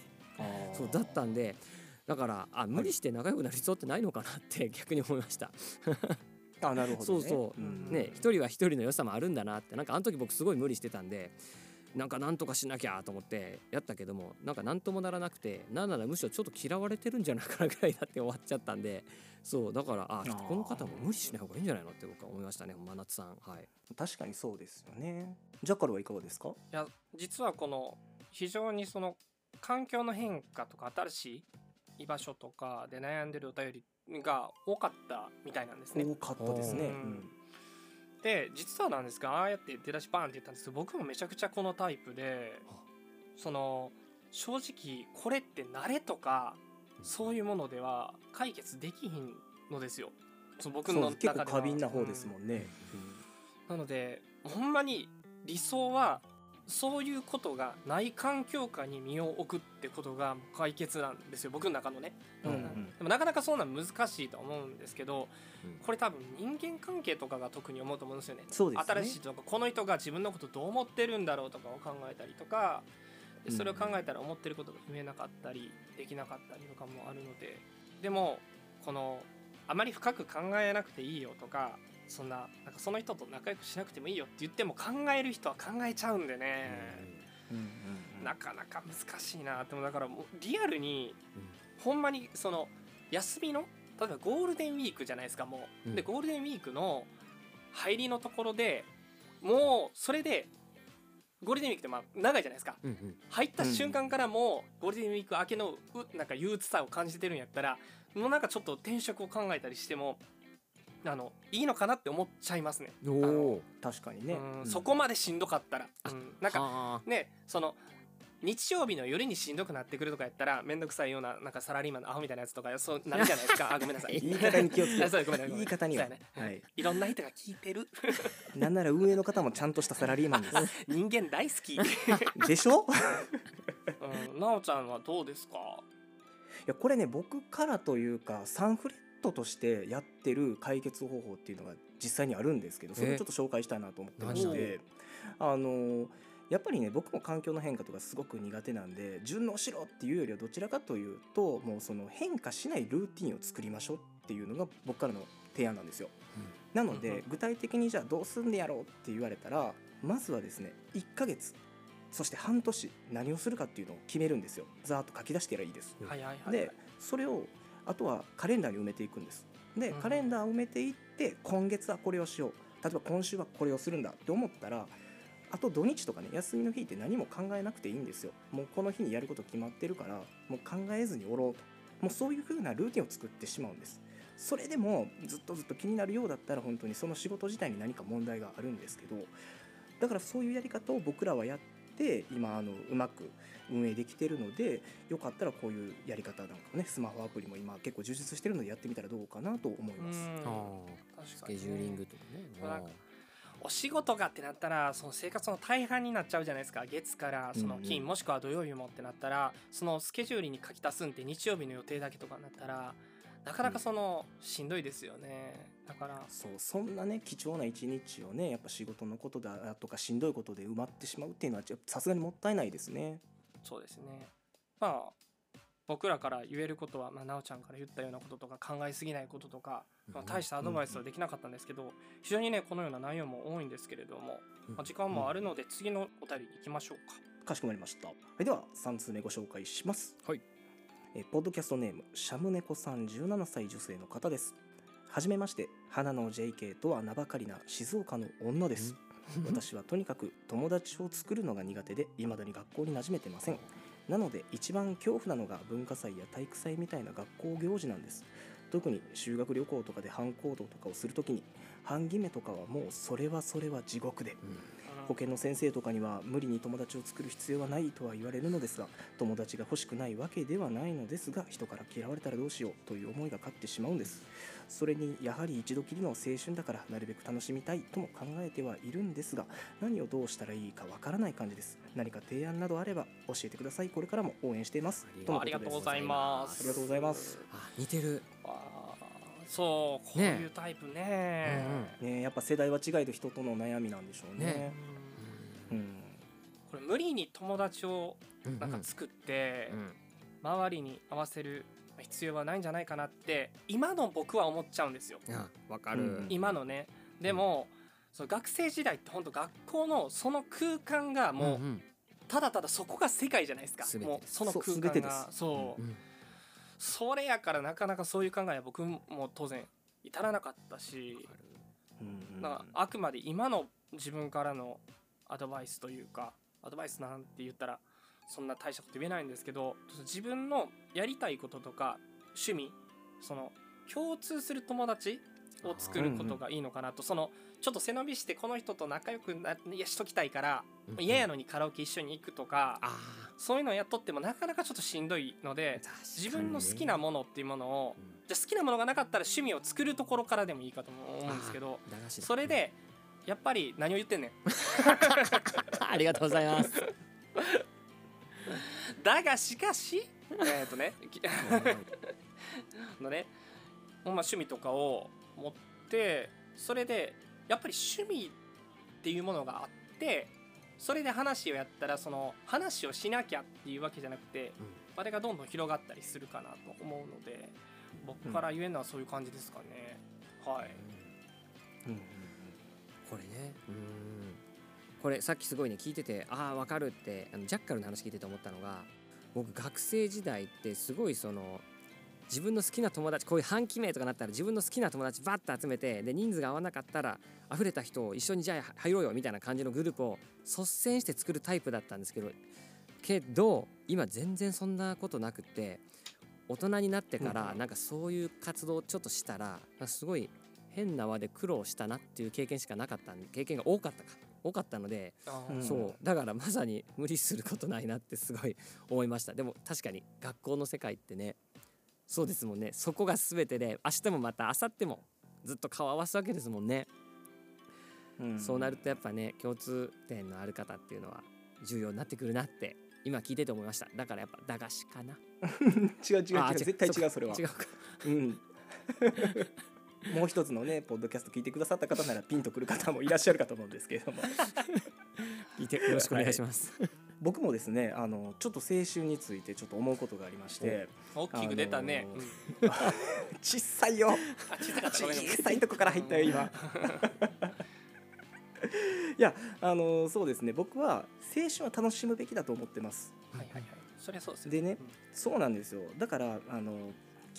そうだったんでだからあ無理して仲良くなる必要ってないのかなって 逆に思いました。あなるほど、ね、そうそう。うん。ね一人は一人の良さもあるんだなってなんかあの時僕すごい無理してたんでなんかなんとかしなきゃと思ってやったけどもなんか何ともならなくてなんならむしろちょっと嫌われてるんじゃないかなぐらいだって終わっちゃったんでそうだからあこの方も無理しない方がいいんじゃないのって僕は思いましたね真夏さん。はい。確かにそうですよね。ジャッカルはいかがですか？いや実はこの非常にその環境の変化とか新しい居場所とかで悩んでるお便りが多かったみたいなんですね。多かったですね、ううん。んで実はなんですがああやって出だしバーンって言ったんです。けど僕もめちゃくちゃこのタイプでその正直これって慣れとかそういうものでは解決できひんのですよ。その僕の中では。結構過敏な方ですもんね、なのでほんまに理想はそういうことがない環境下に身を置くってことが解決なんですよ。僕の中のね、うん。うん。でもなかなかそうなん難しいと思うんですけどうん。これ多分人間関係とかが特に思うと思うんですよね。そうですね。新しい人とかこの人が自分のことどう思ってるんだろうとかを考えたりとかでそれを考えたら思ってることが言えなかったりできなかったりとかもあるのででもこのあまり深く考えなくていいよとかそんななんかその人と仲良くしなくてもいいよって言っても考える人は考えちゃうんでね、なかなか難しいなって。思うだからもうリアルにほんまにその休みの例えばゴールデンウィークじゃないですかもう、うん。でゴールデンウィークの入りのところでもうそれでゴールデンウィークってまあ長いじゃないですか。うんうん。入った瞬間からもうゴールデンウィーク明けのうなんか憂鬱さを感じてるんやったらもうなんかちょっと転職を考えたりしてもあのいいのかなって思っちゃいますね。確かにね、うんうん。そこまでしんどかったら、うん。なんかかねその日曜日の夜にしんどくなってくるとかやったら面倒くさいようななんかサラリーマンのアホみたいなやつとかそう なるじゃないですか。あごめんなさ い。言い方に気をつけあそうごめんなさいごめん。言い方には、ね。はい、い。ろんな人が聞いてる？なんなら運営の方もちゃんとしたサラリーマンです。人間大好き、でしょ？うん、なおちゃんはどうですか？いやこれね僕からというかサンフレットとしてやってる解決方法っていうのが実際にあるんですけどそれをちょっと紹介したいなと思ってましえてあのやっぱりね僕も環境の変化とかすごく苦手なんで順応しろっていうよりはどちらかというともうその変化しないルーティンを作りましょうっていうのが僕からの提案なんですよ。なのうんで具体的にじゃあどうすんでやろうって言われたらまずはですね1ヶ月そして半年何をするかっていうのを決めるんですよ。ざーっと書き出してやらいいです。はいはいはいでそれをあとはカレンダーに埋めていくんです。でうん。カレンダーを埋めていって今月はこれをしよう。例えば今週はこれをするんだって思ったらあと土日とかね休みの日って何も考えなくていいんですよ。もうこの日にやること決まってるからもう考えずにおろうと。もうそういう風なルーティンを作ってしまうんです。それでもずっとずっと気になるようだったら本当にその仕事自体に何か問題があるんですけどだからそういうやり方を僕らはやって今あのうまく運営できてるのでよかったらこういうやり方なんかもねスマホアプリも今結構充実してるのでやってみたらどうかなと思います。うん。あ確スかに。ねケジューリングとかねお仕事がってなったらその生活の大半になっちゃうじゃないですか。月からそのうん。うん金もしくは土曜日もってなったらそのスケジュールに書き足すんって日曜日の予定だけとかになったらなかなかそのしんどいですよね。だから。そうそんなね貴重な一日をねやっぱ仕事のことだとかしんどいことで埋まってしまうっていうのはちょっとさすがにもったいないですね。そうですね。まあ僕らから言えることは、まあ、なおちゃんから言ったようなこととか考えすぎないこととか、まあ、大したアドバイスはできなかったんですけど非常にねこのような内容も多いんですけれども、まあ、時間もあるので次のお便りに行きましょうか。かしこまりました。はいでは3通目ご紹介します。はい。えーポッドキャストネームシャムネコさん17歳女性の方です。はじめまして花の JK とは名ばかりな静岡の女です。私はとにかく友達を作るのが苦手で未だに学校に馴染めてませんなので一番恐怖なのが文化祭や体育祭みたいな学校行事なんです。特に修学旅行とかで班行動とかをするときに半決めとかはもうそれはそれは地獄で。保健の先生とかには無理に友達を作る必要はないとは言われるのですが友達が欲しくないわけではないのですが人から嫌われたらどうしようという思いが勝ってしまうんです。それにやはり一度きりの青春だからなるべく楽しみたいとも考えてはいるんですが何をどうしたらいいかわからない感じです。何か提案などあれば教えてください。これからも応援しています。ありがことうございます。ありがとうございます。あ似てるそうこういうタイプね。ねやっぱ世代は違いと人との悩みなんでしょうね。ねうんうん。これ無理に友達をうんなんか作ってうん。周りに合わせる必要はないんじゃないかなって今の僕は思っちゃうんですよ。あわかうん。る今のね。でもその学生時代って本当学校のその空間がもううんただただそこが世界じゃないですか。もうその空間が。そううんそれやからなかなかそういう考えは僕も当然至らなかったしうんだからあくまで今の自分からのアドバイスというかアドバイスなんて言ったらそんな大したこと言えないんですけど自分のやりたいこととか趣味その共通する友達を作ることがいいのかなとそのちょっと背伸びしてこの人と仲良くないやしときたいからうん嫌やのにカラオケ一緒に行くとかあそういうのをやっとってもなかなかちょっとしんどいのでー自分の好きなものっていうものをうん。じゃあ好きなものがなかったら趣味を作るところからでもいいかと思うんですけどそれでやっぱり何を言ってんねん。ありがとうございます。だがしかしえっとねき のねまあ趣味とかを持ってそれでやっぱり趣味っていうものがあってそれで話をやったらその話をしなきゃっていうわけじゃなくてあれがどんどん広がったりするかなと思うので僕から言えるのはそういう感じですかね、はい。うん。これね。うん。これさっきすごいね聞いててああわかるってあのジャッカルの話聞いてて思ったのが僕学生時代ってすごいその自分の好きな友達こういう半期名とかなったら自分の好きな友達バッと集めてで人数が合わなかったら溢れた人を一緒にじゃあ入ろうよみたいな感じのグループを率先して作るタイプだったんですけどけど今全然そんなことなくって大人になってからなんかそういう活動をちょっとしたらすごい変な輪で苦労したなっていう経験しかなかった経験が多かったか多かったので、うんそうだからまさに無理することないなってすごい思いました。でも確かに学校の世界ってねそうですもんね。そこが全てで明日もまた明後日もずっと顔合わすわけですもんね、うん。そうなるとやっぱね共通点のある方っていうのは重要になってくるなって今聞いてて思いました。だからやっぱ駄菓子かな。違う違うあ違う。絶対違うそれは。違うか。うん。もう一つのねポッドキャスト聞いてくださった方ならピンとくる方もいらっしゃるかと思うんですけれども。聞いてよろしくお願いします、僕もですねあのちょっと青春についてちょっと思うことがありまして大きく出たね、あのー 小さいよ。あ小さい。とこから入ったよ今。いやあのそうですね。僕は青春は楽しむべきだと思ってます。はいはいはい。そりゃそうですよでねそうなんですよ。だからあの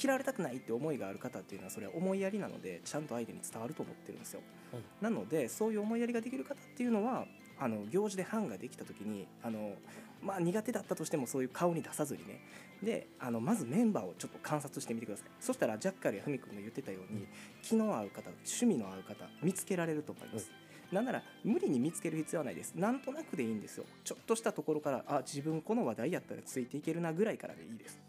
嫌われたくないって思いがある方っていうのはそれは思いやりなのでちゃんと相手に伝わると思ってるんですよ。なのでそういう思いやりができる方っていうのはあの行事で班ができた時にあの、まあ、苦手だったとしてもそういう顔に出さずにねであのまずメンバーをちょっと観察してみてください。そしたらジャッカルやふみくんが言ってたように気の合う方趣味の合う方見つけられると思います、なんなら無理に見つける必要はないです。なんとなくでいいんですよ。ちょっとしたところからあ自分この話題やったらついていけるなぐらいからでいいです。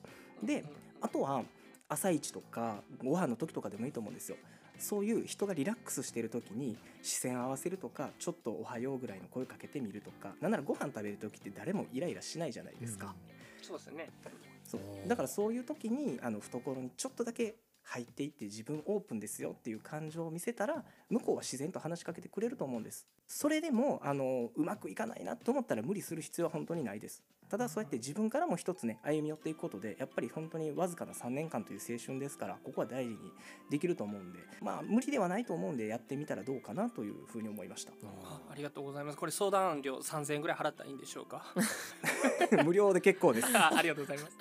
であとは朝一とかご飯の時とかでもいいと思うんですよそういう人がリラックスしてる時に視線合わせるとかちょっと「おはよう」ぐらいの声かけてみるとかなんならご飯食べる時って誰もイライラしないじゃないですか、そうですよね。そう。だからそういう時にあの懐にちょっとだけ入っていって自分オープンですよっていう感情を見せたら向こうは自然と話しかけてくれると思うんです。それでもあのうまくいかないなと思ったら無理する必要は本当にないですただそうやって自分からも一つね歩み寄っていくことでやっぱり本当にわずかな3年間という青春ですからここは大事にできると思うんでまあ無理ではないと思うんでやってみたらどうかなというふうに思いました。あありがとうございます。これ相談料3000円ぐらい払ったらいいんでしょうか？無料で結構です。あありがとうございます、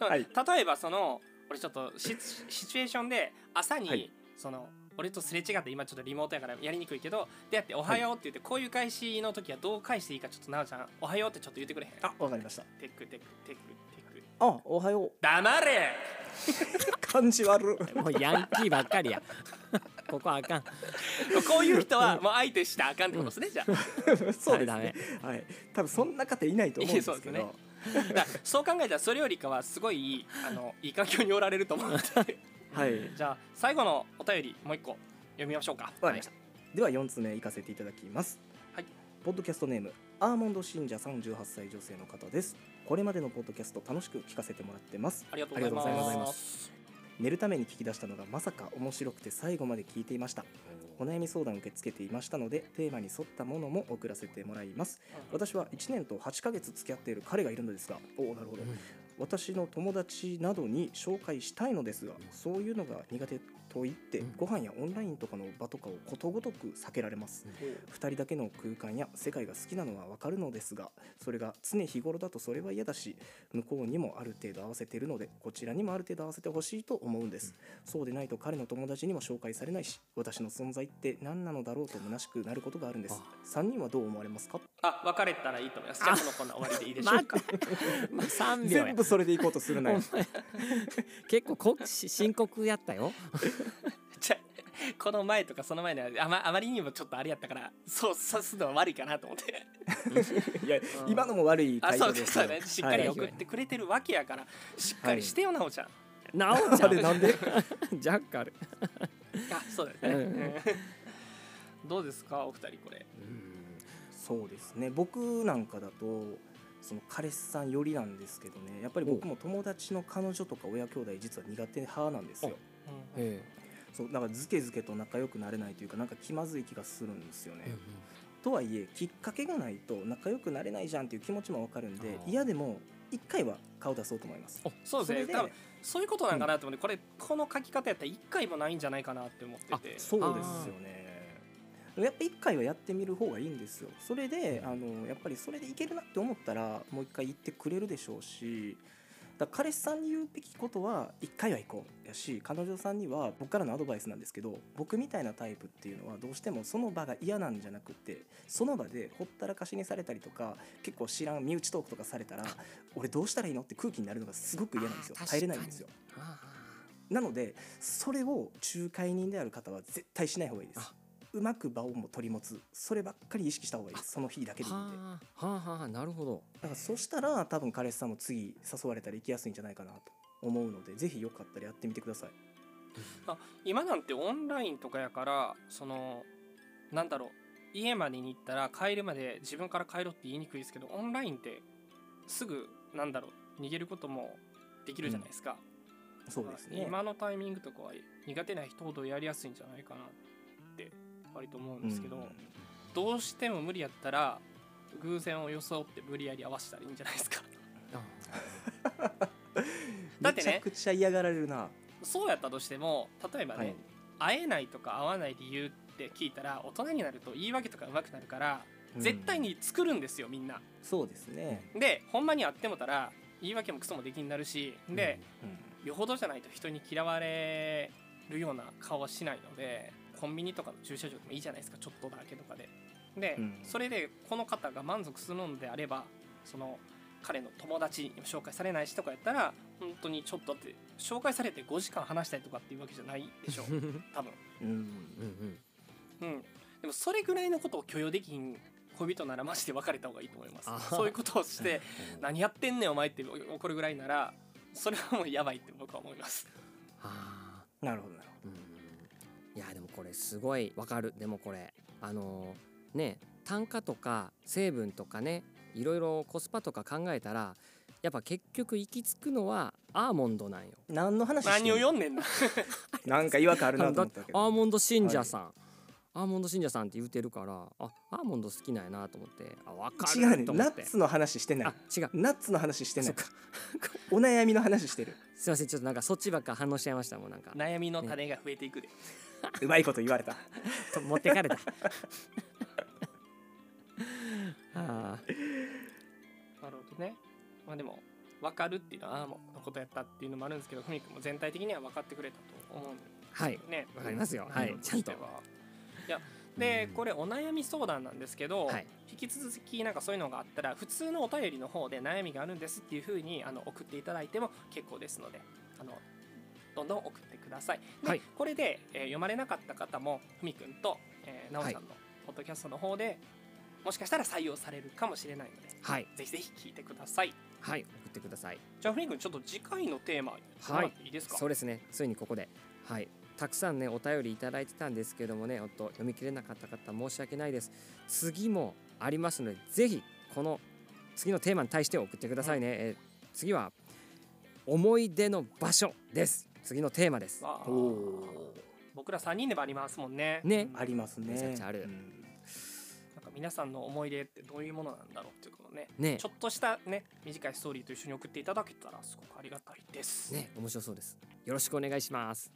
はい。例えばその俺ちょっとシシチュエーションで朝に、はい。その俺とすれ違って今ちょっとリモートやからやりにくいけど出会って「おはよう」って言ってこういう返しの時はどう返していいかちょっとなおちゃん「おはよう」ってちょっと言ってくれへん？あわかりました。テックテックテックテック。あおはよう。黙れ！感じ悪もうヤンキーばっかりや。ここあかん。こういう人はもう相手したらあかんってことですねじゃあ。そうですね。はい多分そんな方いないと思うんですけど。そう考えたらそれよりかはすごいあのいい環境におられると思うのではい。じゃあ最後のお便りもう一個読みましょうか。わかりました、では4つ目いかせていただきます。はい。ポッドキャストネームアーモンド信者38歳女性の方です。これまでのポッドキャスト楽しく聞かせてもらってます。ありがとうございます。寝るために聞き出したのがまさか面白くて最後まで聞いていました。お悩み相談を受け付けていましたのでテーマに沿ったものも送らせてもらいます。私は1年と8ヶ月付き合っている彼がいるのですがおおなるほど、私の友達などに紹介したいのですがそういうのが苦手と言って、うん。ご飯やオンラインとかの場とかをことごとく避けられます、2人だけの空間や世界が好きなのはわかるのですがそれが常日頃だとそれは嫌だし向こうにもある程度合わせているのでこちらにもある程度合わせてほしいと思うんです、そうでないと彼の友達にも紹介されないし私の存在って何なのだろうと虚しくなることがあるんです。3人はどう思われますか？あ別れたらいいと思います。じゃあこのコーナー終わりでいいでしょうか。まあ3秒全や部それでいこうとするなよ。結構こし深刻やったよ じゃあこの前とかその前にはあまあまりにもちょっとあれやったからそうさすのは悪いかなと思って。いや今のも悪いあ回そうでそう答ですね。しっかり送ってくれてるわけやからしっかりしてよなおちゃん。なおちゃん。なんで？ジャッカル。あそうだよね。うんうん。どうですかお二人これ？そうですね。僕なんかだとその彼氏さんよりなんですけどね。やっぱり僕も友達の彼女とか親兄弟実は苦手派なんですようんえそうだからズケズケと仲良くなれないというかなんか気まずい気がするんですよね、えとはいえきっかけがないと仲良くなれないじゃんっていう気持ちもわかるんで嫌でも一回は顔出そうと思います。おそうですね。で多分そういうことなんかなと思って、これこの書き方やったら一回もないんじゃないかなって思ってて。そうですよね。やっぱ一回はやってみる方がいいんですよ。それであのやっぱりそれでいけるなって思ったらもう一回言ってくれるでしょうしだ彼氏さんに言うべきことは一回は行こうやし彼女さんには僕からのアドバイスなんですけど僕みたいなタイプっていうのはどうしてもその場が嫌なんじゃなくてその場でほったらかしにされたりとか結構知らん身内トークとかされたら俺どうしたらいいの？って空気になるのがすごく嫌なんですよ。耐えれないんですよ。あなのでそれを仲介人である方は絶対しない方がいいです。あうまく場をも取り持つ。そればっかり意識した方がいい。その日だけーでいいんで。はあはあはあなるほど。だからそしたら多分彼氏さんも次誘われたら行きやすいんじゃないかなと思うのでぜひよかったらやってみてください。今なんてオンラインとかやからそのなんだろう家までに行ったら帰るまで自分から帰ろうって言いにくいですけどオンラインってすぐなんだろう逃げることもできるじゃないですか、そうですね。今のタイミングとかは苦手な人ほどやりやすいんじゃないかなって割と思うんですけど、うん。どうしても無理やったら偶然を装って無理やり合わせたらいいんじゃないですか。だってねめちゃくちゃ嫌がられるな。そうやったとしても例えばね、はい。会えないとか会わない理由って聞いたら大人になると言い訳とか上手くなるから、うん。絶対に作るんですよみんな。そうですね。でほんまに会ってもたら言い訳もクソもできになるしで、うん。よほどじゃないと人に嫌われるような顔はしないのでコンビニとかの駐車場でもいいじゃないですかちょっとだけとかで。で、うん。それでこの方が満足するのであればその彼の友達にも紹介されないしとかやったら本当にちょっとだって紹介されて5時間話したいとかっていうわけじゃないでしょ 多分。うん。うん。うん。うんでもそれぐらいのことを許容できん恋人ならマジで別れた方がいいと思いまあすそういうことをして何やってんねんお前って怒るぐらいならそれはもうやばいって僕は思います。あなるほどなるいやでもこれすごいわかる。でもこれあのーね単価とか成分とかねいろいろコスパとか考えたらやっぱ結局行き着くのはアーモンドなんよ。何の話して何を読んねんな なんか違和感あるなとだ思ったけど。アーモンド信者さん、アーモンド信者さんって言うてるからあアーモンド好きなんやなと思ってあ分か違うね。ナッツの話してない。あ違う。ナッツの話してない。そっか。お悩みの話してる。すいませんちょっとなんかそっちばっか反応しちゃいましたもんなんか。悩みの種が増えていくで、うまいこと言われた。と持ってかれた。あー。なるほどね。まあでも分かるっていうのはアーモンのことやったっていうのもあるんですけどふみくんも全体的には分かってくれたと思うんではい。ねわかりますよ。はい。うん。ちゃんと。いやでこれお悩み相談なんですけど、はい。引き続きなんかそういうのがあったら普通のお便りの方で悩みがあるんですっていう風にあの送っていただいても結構ですのであのどんどん送ってください。で、はい。これで、えー読まれなかった方もふみくんと、えー、なおちゃんのポッドキャストの方で、もしかしたら採用されるかもしれないので、はい。ぜひぜひ聞いてください。はい。送ってください。じゃあふみくんちょっと次回のテーマ言ってもらっていいですか、そうですね。ついにここで。はい。たくさんねお便りいただいてたんですけどもねおっと読み切れなかった方申し訳ないです。次もありますのでぜひこの次のテーマに対して送ってくださいね、えー次は思い出の場所です次のテーマです。僕ら3人でもありますもんね。ね。ありますね。めちゃくちゃある。うん。なんか皆さんの思い出ってどういうものなんだろうっていうことをねね。ちょっとしたね短いストーリーと一緒に送っていただけたらすごくありがたいです。ね面白そうです。よろしくお願いします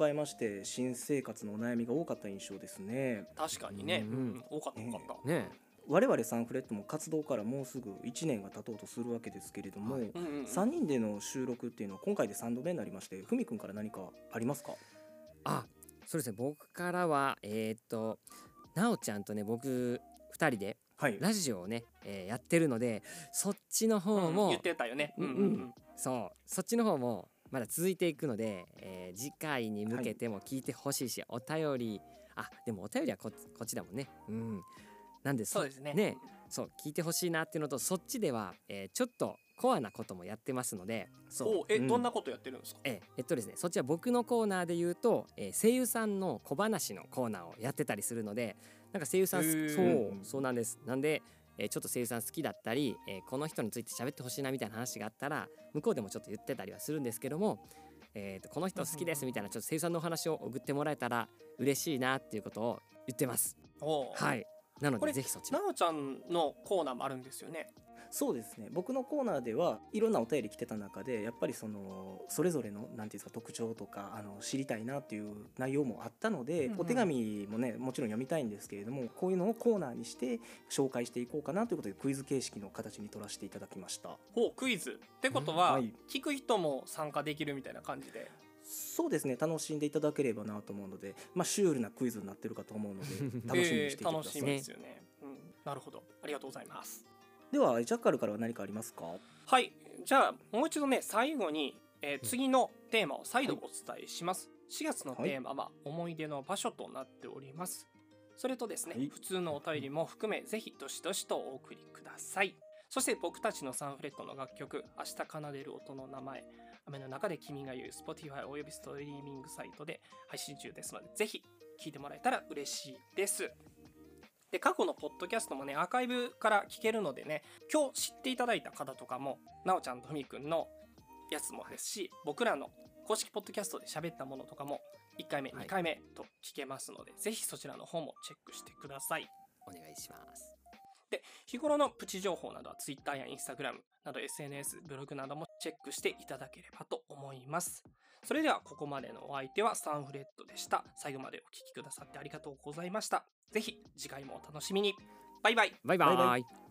迎えまして新生活のお悩みが多かった印象ですね。確かにね、うんうん。多かった多かった。ね我々サンフレットも活動からもうすぐ1年が経とうとするわけですけれども、はい。うんうんうん。3人での収録っていうのは今回で3度目になりましてふみくんから何かありますか？あそうですね。僕からはえーっとなおちゃんとね僕2人ではい。ラジオをね、えーやってるのでそっちの方も、うん言ってたよね。うんうん。そう。そっちの方もまだ続いていくので、えー次回に向けても聞いてほしいし、お便り。あでもお便りはここっちだもんね。うん。なんでそうですね。ね。そう聞いてほしいなっていうのとそっちでは、えーちょっとコアなこともやってますのでおえ、うん。どんなことやってるんですか？ええっとですねそっちは僕のコーナーで言うと、えー声優さんの小話のコーナーをやってたりするのでなんか声優さんそうそうなんです。なんで、えーちょっと声優さん好きだったり、えーこの人について喋ってほしいなみたいな話があったら向こうでもちょっと言ってたりはするんですけども、えーとこの人好きですみたいなちょっと声優さんのお話を送ってもらえたら嬉しいなっていうことを言ってます。おはい。なのでぜひそっちも。なおちゃんのコーナーもあるんですよねそうですね。僕のコーナーではいろんなお便り来てた中でやっぱりそのそれぞれのなんていうんですか特徴とかあの知りたいなっていう内容もあったので、うんうん。お手紙もねもちろん読みたいんですけれどもこういうのをコーナーにして紹介していこうかなということでクイズ形式の形に取らせていただきました。ほうクイズ。ってことは、はい。聞く人も参加できるみたいな感じで。そうですね。楽しんでいただければなと思うので、まあ、シュールなクイズになってるかと思うので 楽しみにしていてください、えー楽しみですよね、うん、なるほど。ありがとうございますではジャッカルからは何かありますか？はい。じゃあもう一度ね最後に、えー次のテーマを再度お伝えします、4月のテーマは思い出の場所となっております。それとですね、はい。普通のお便りも含めぜひどしどしとお送りください。そして僕たちのサンフレットの楽曲「明日奏でる音の名前」雨の中で君が言う Spotify およびストリーミングサイトで配信中ですのでぜひ聴いてもらえたら嬉しいですで過去のポッドキャストもねアーカイブから聞けるのでね今日知っていただいた方とかもなおちゃんとふみくんのやつもですし僕らの公式ポッドキャストで喋ったものとかも1回目はい。2回目と聞けますので、ぜひそちらの方もチェックしてください。お願いします。で日頃のプチ情報などは Twitter や Instagram など SNS ブログなどもチェックしていただければと思います。それではここまでのお相手はサンフレットでした。最後までお聞きくださってありがとうございましたぜひ次回もお楽しみに。バイバイ。バイバイ。バイバイ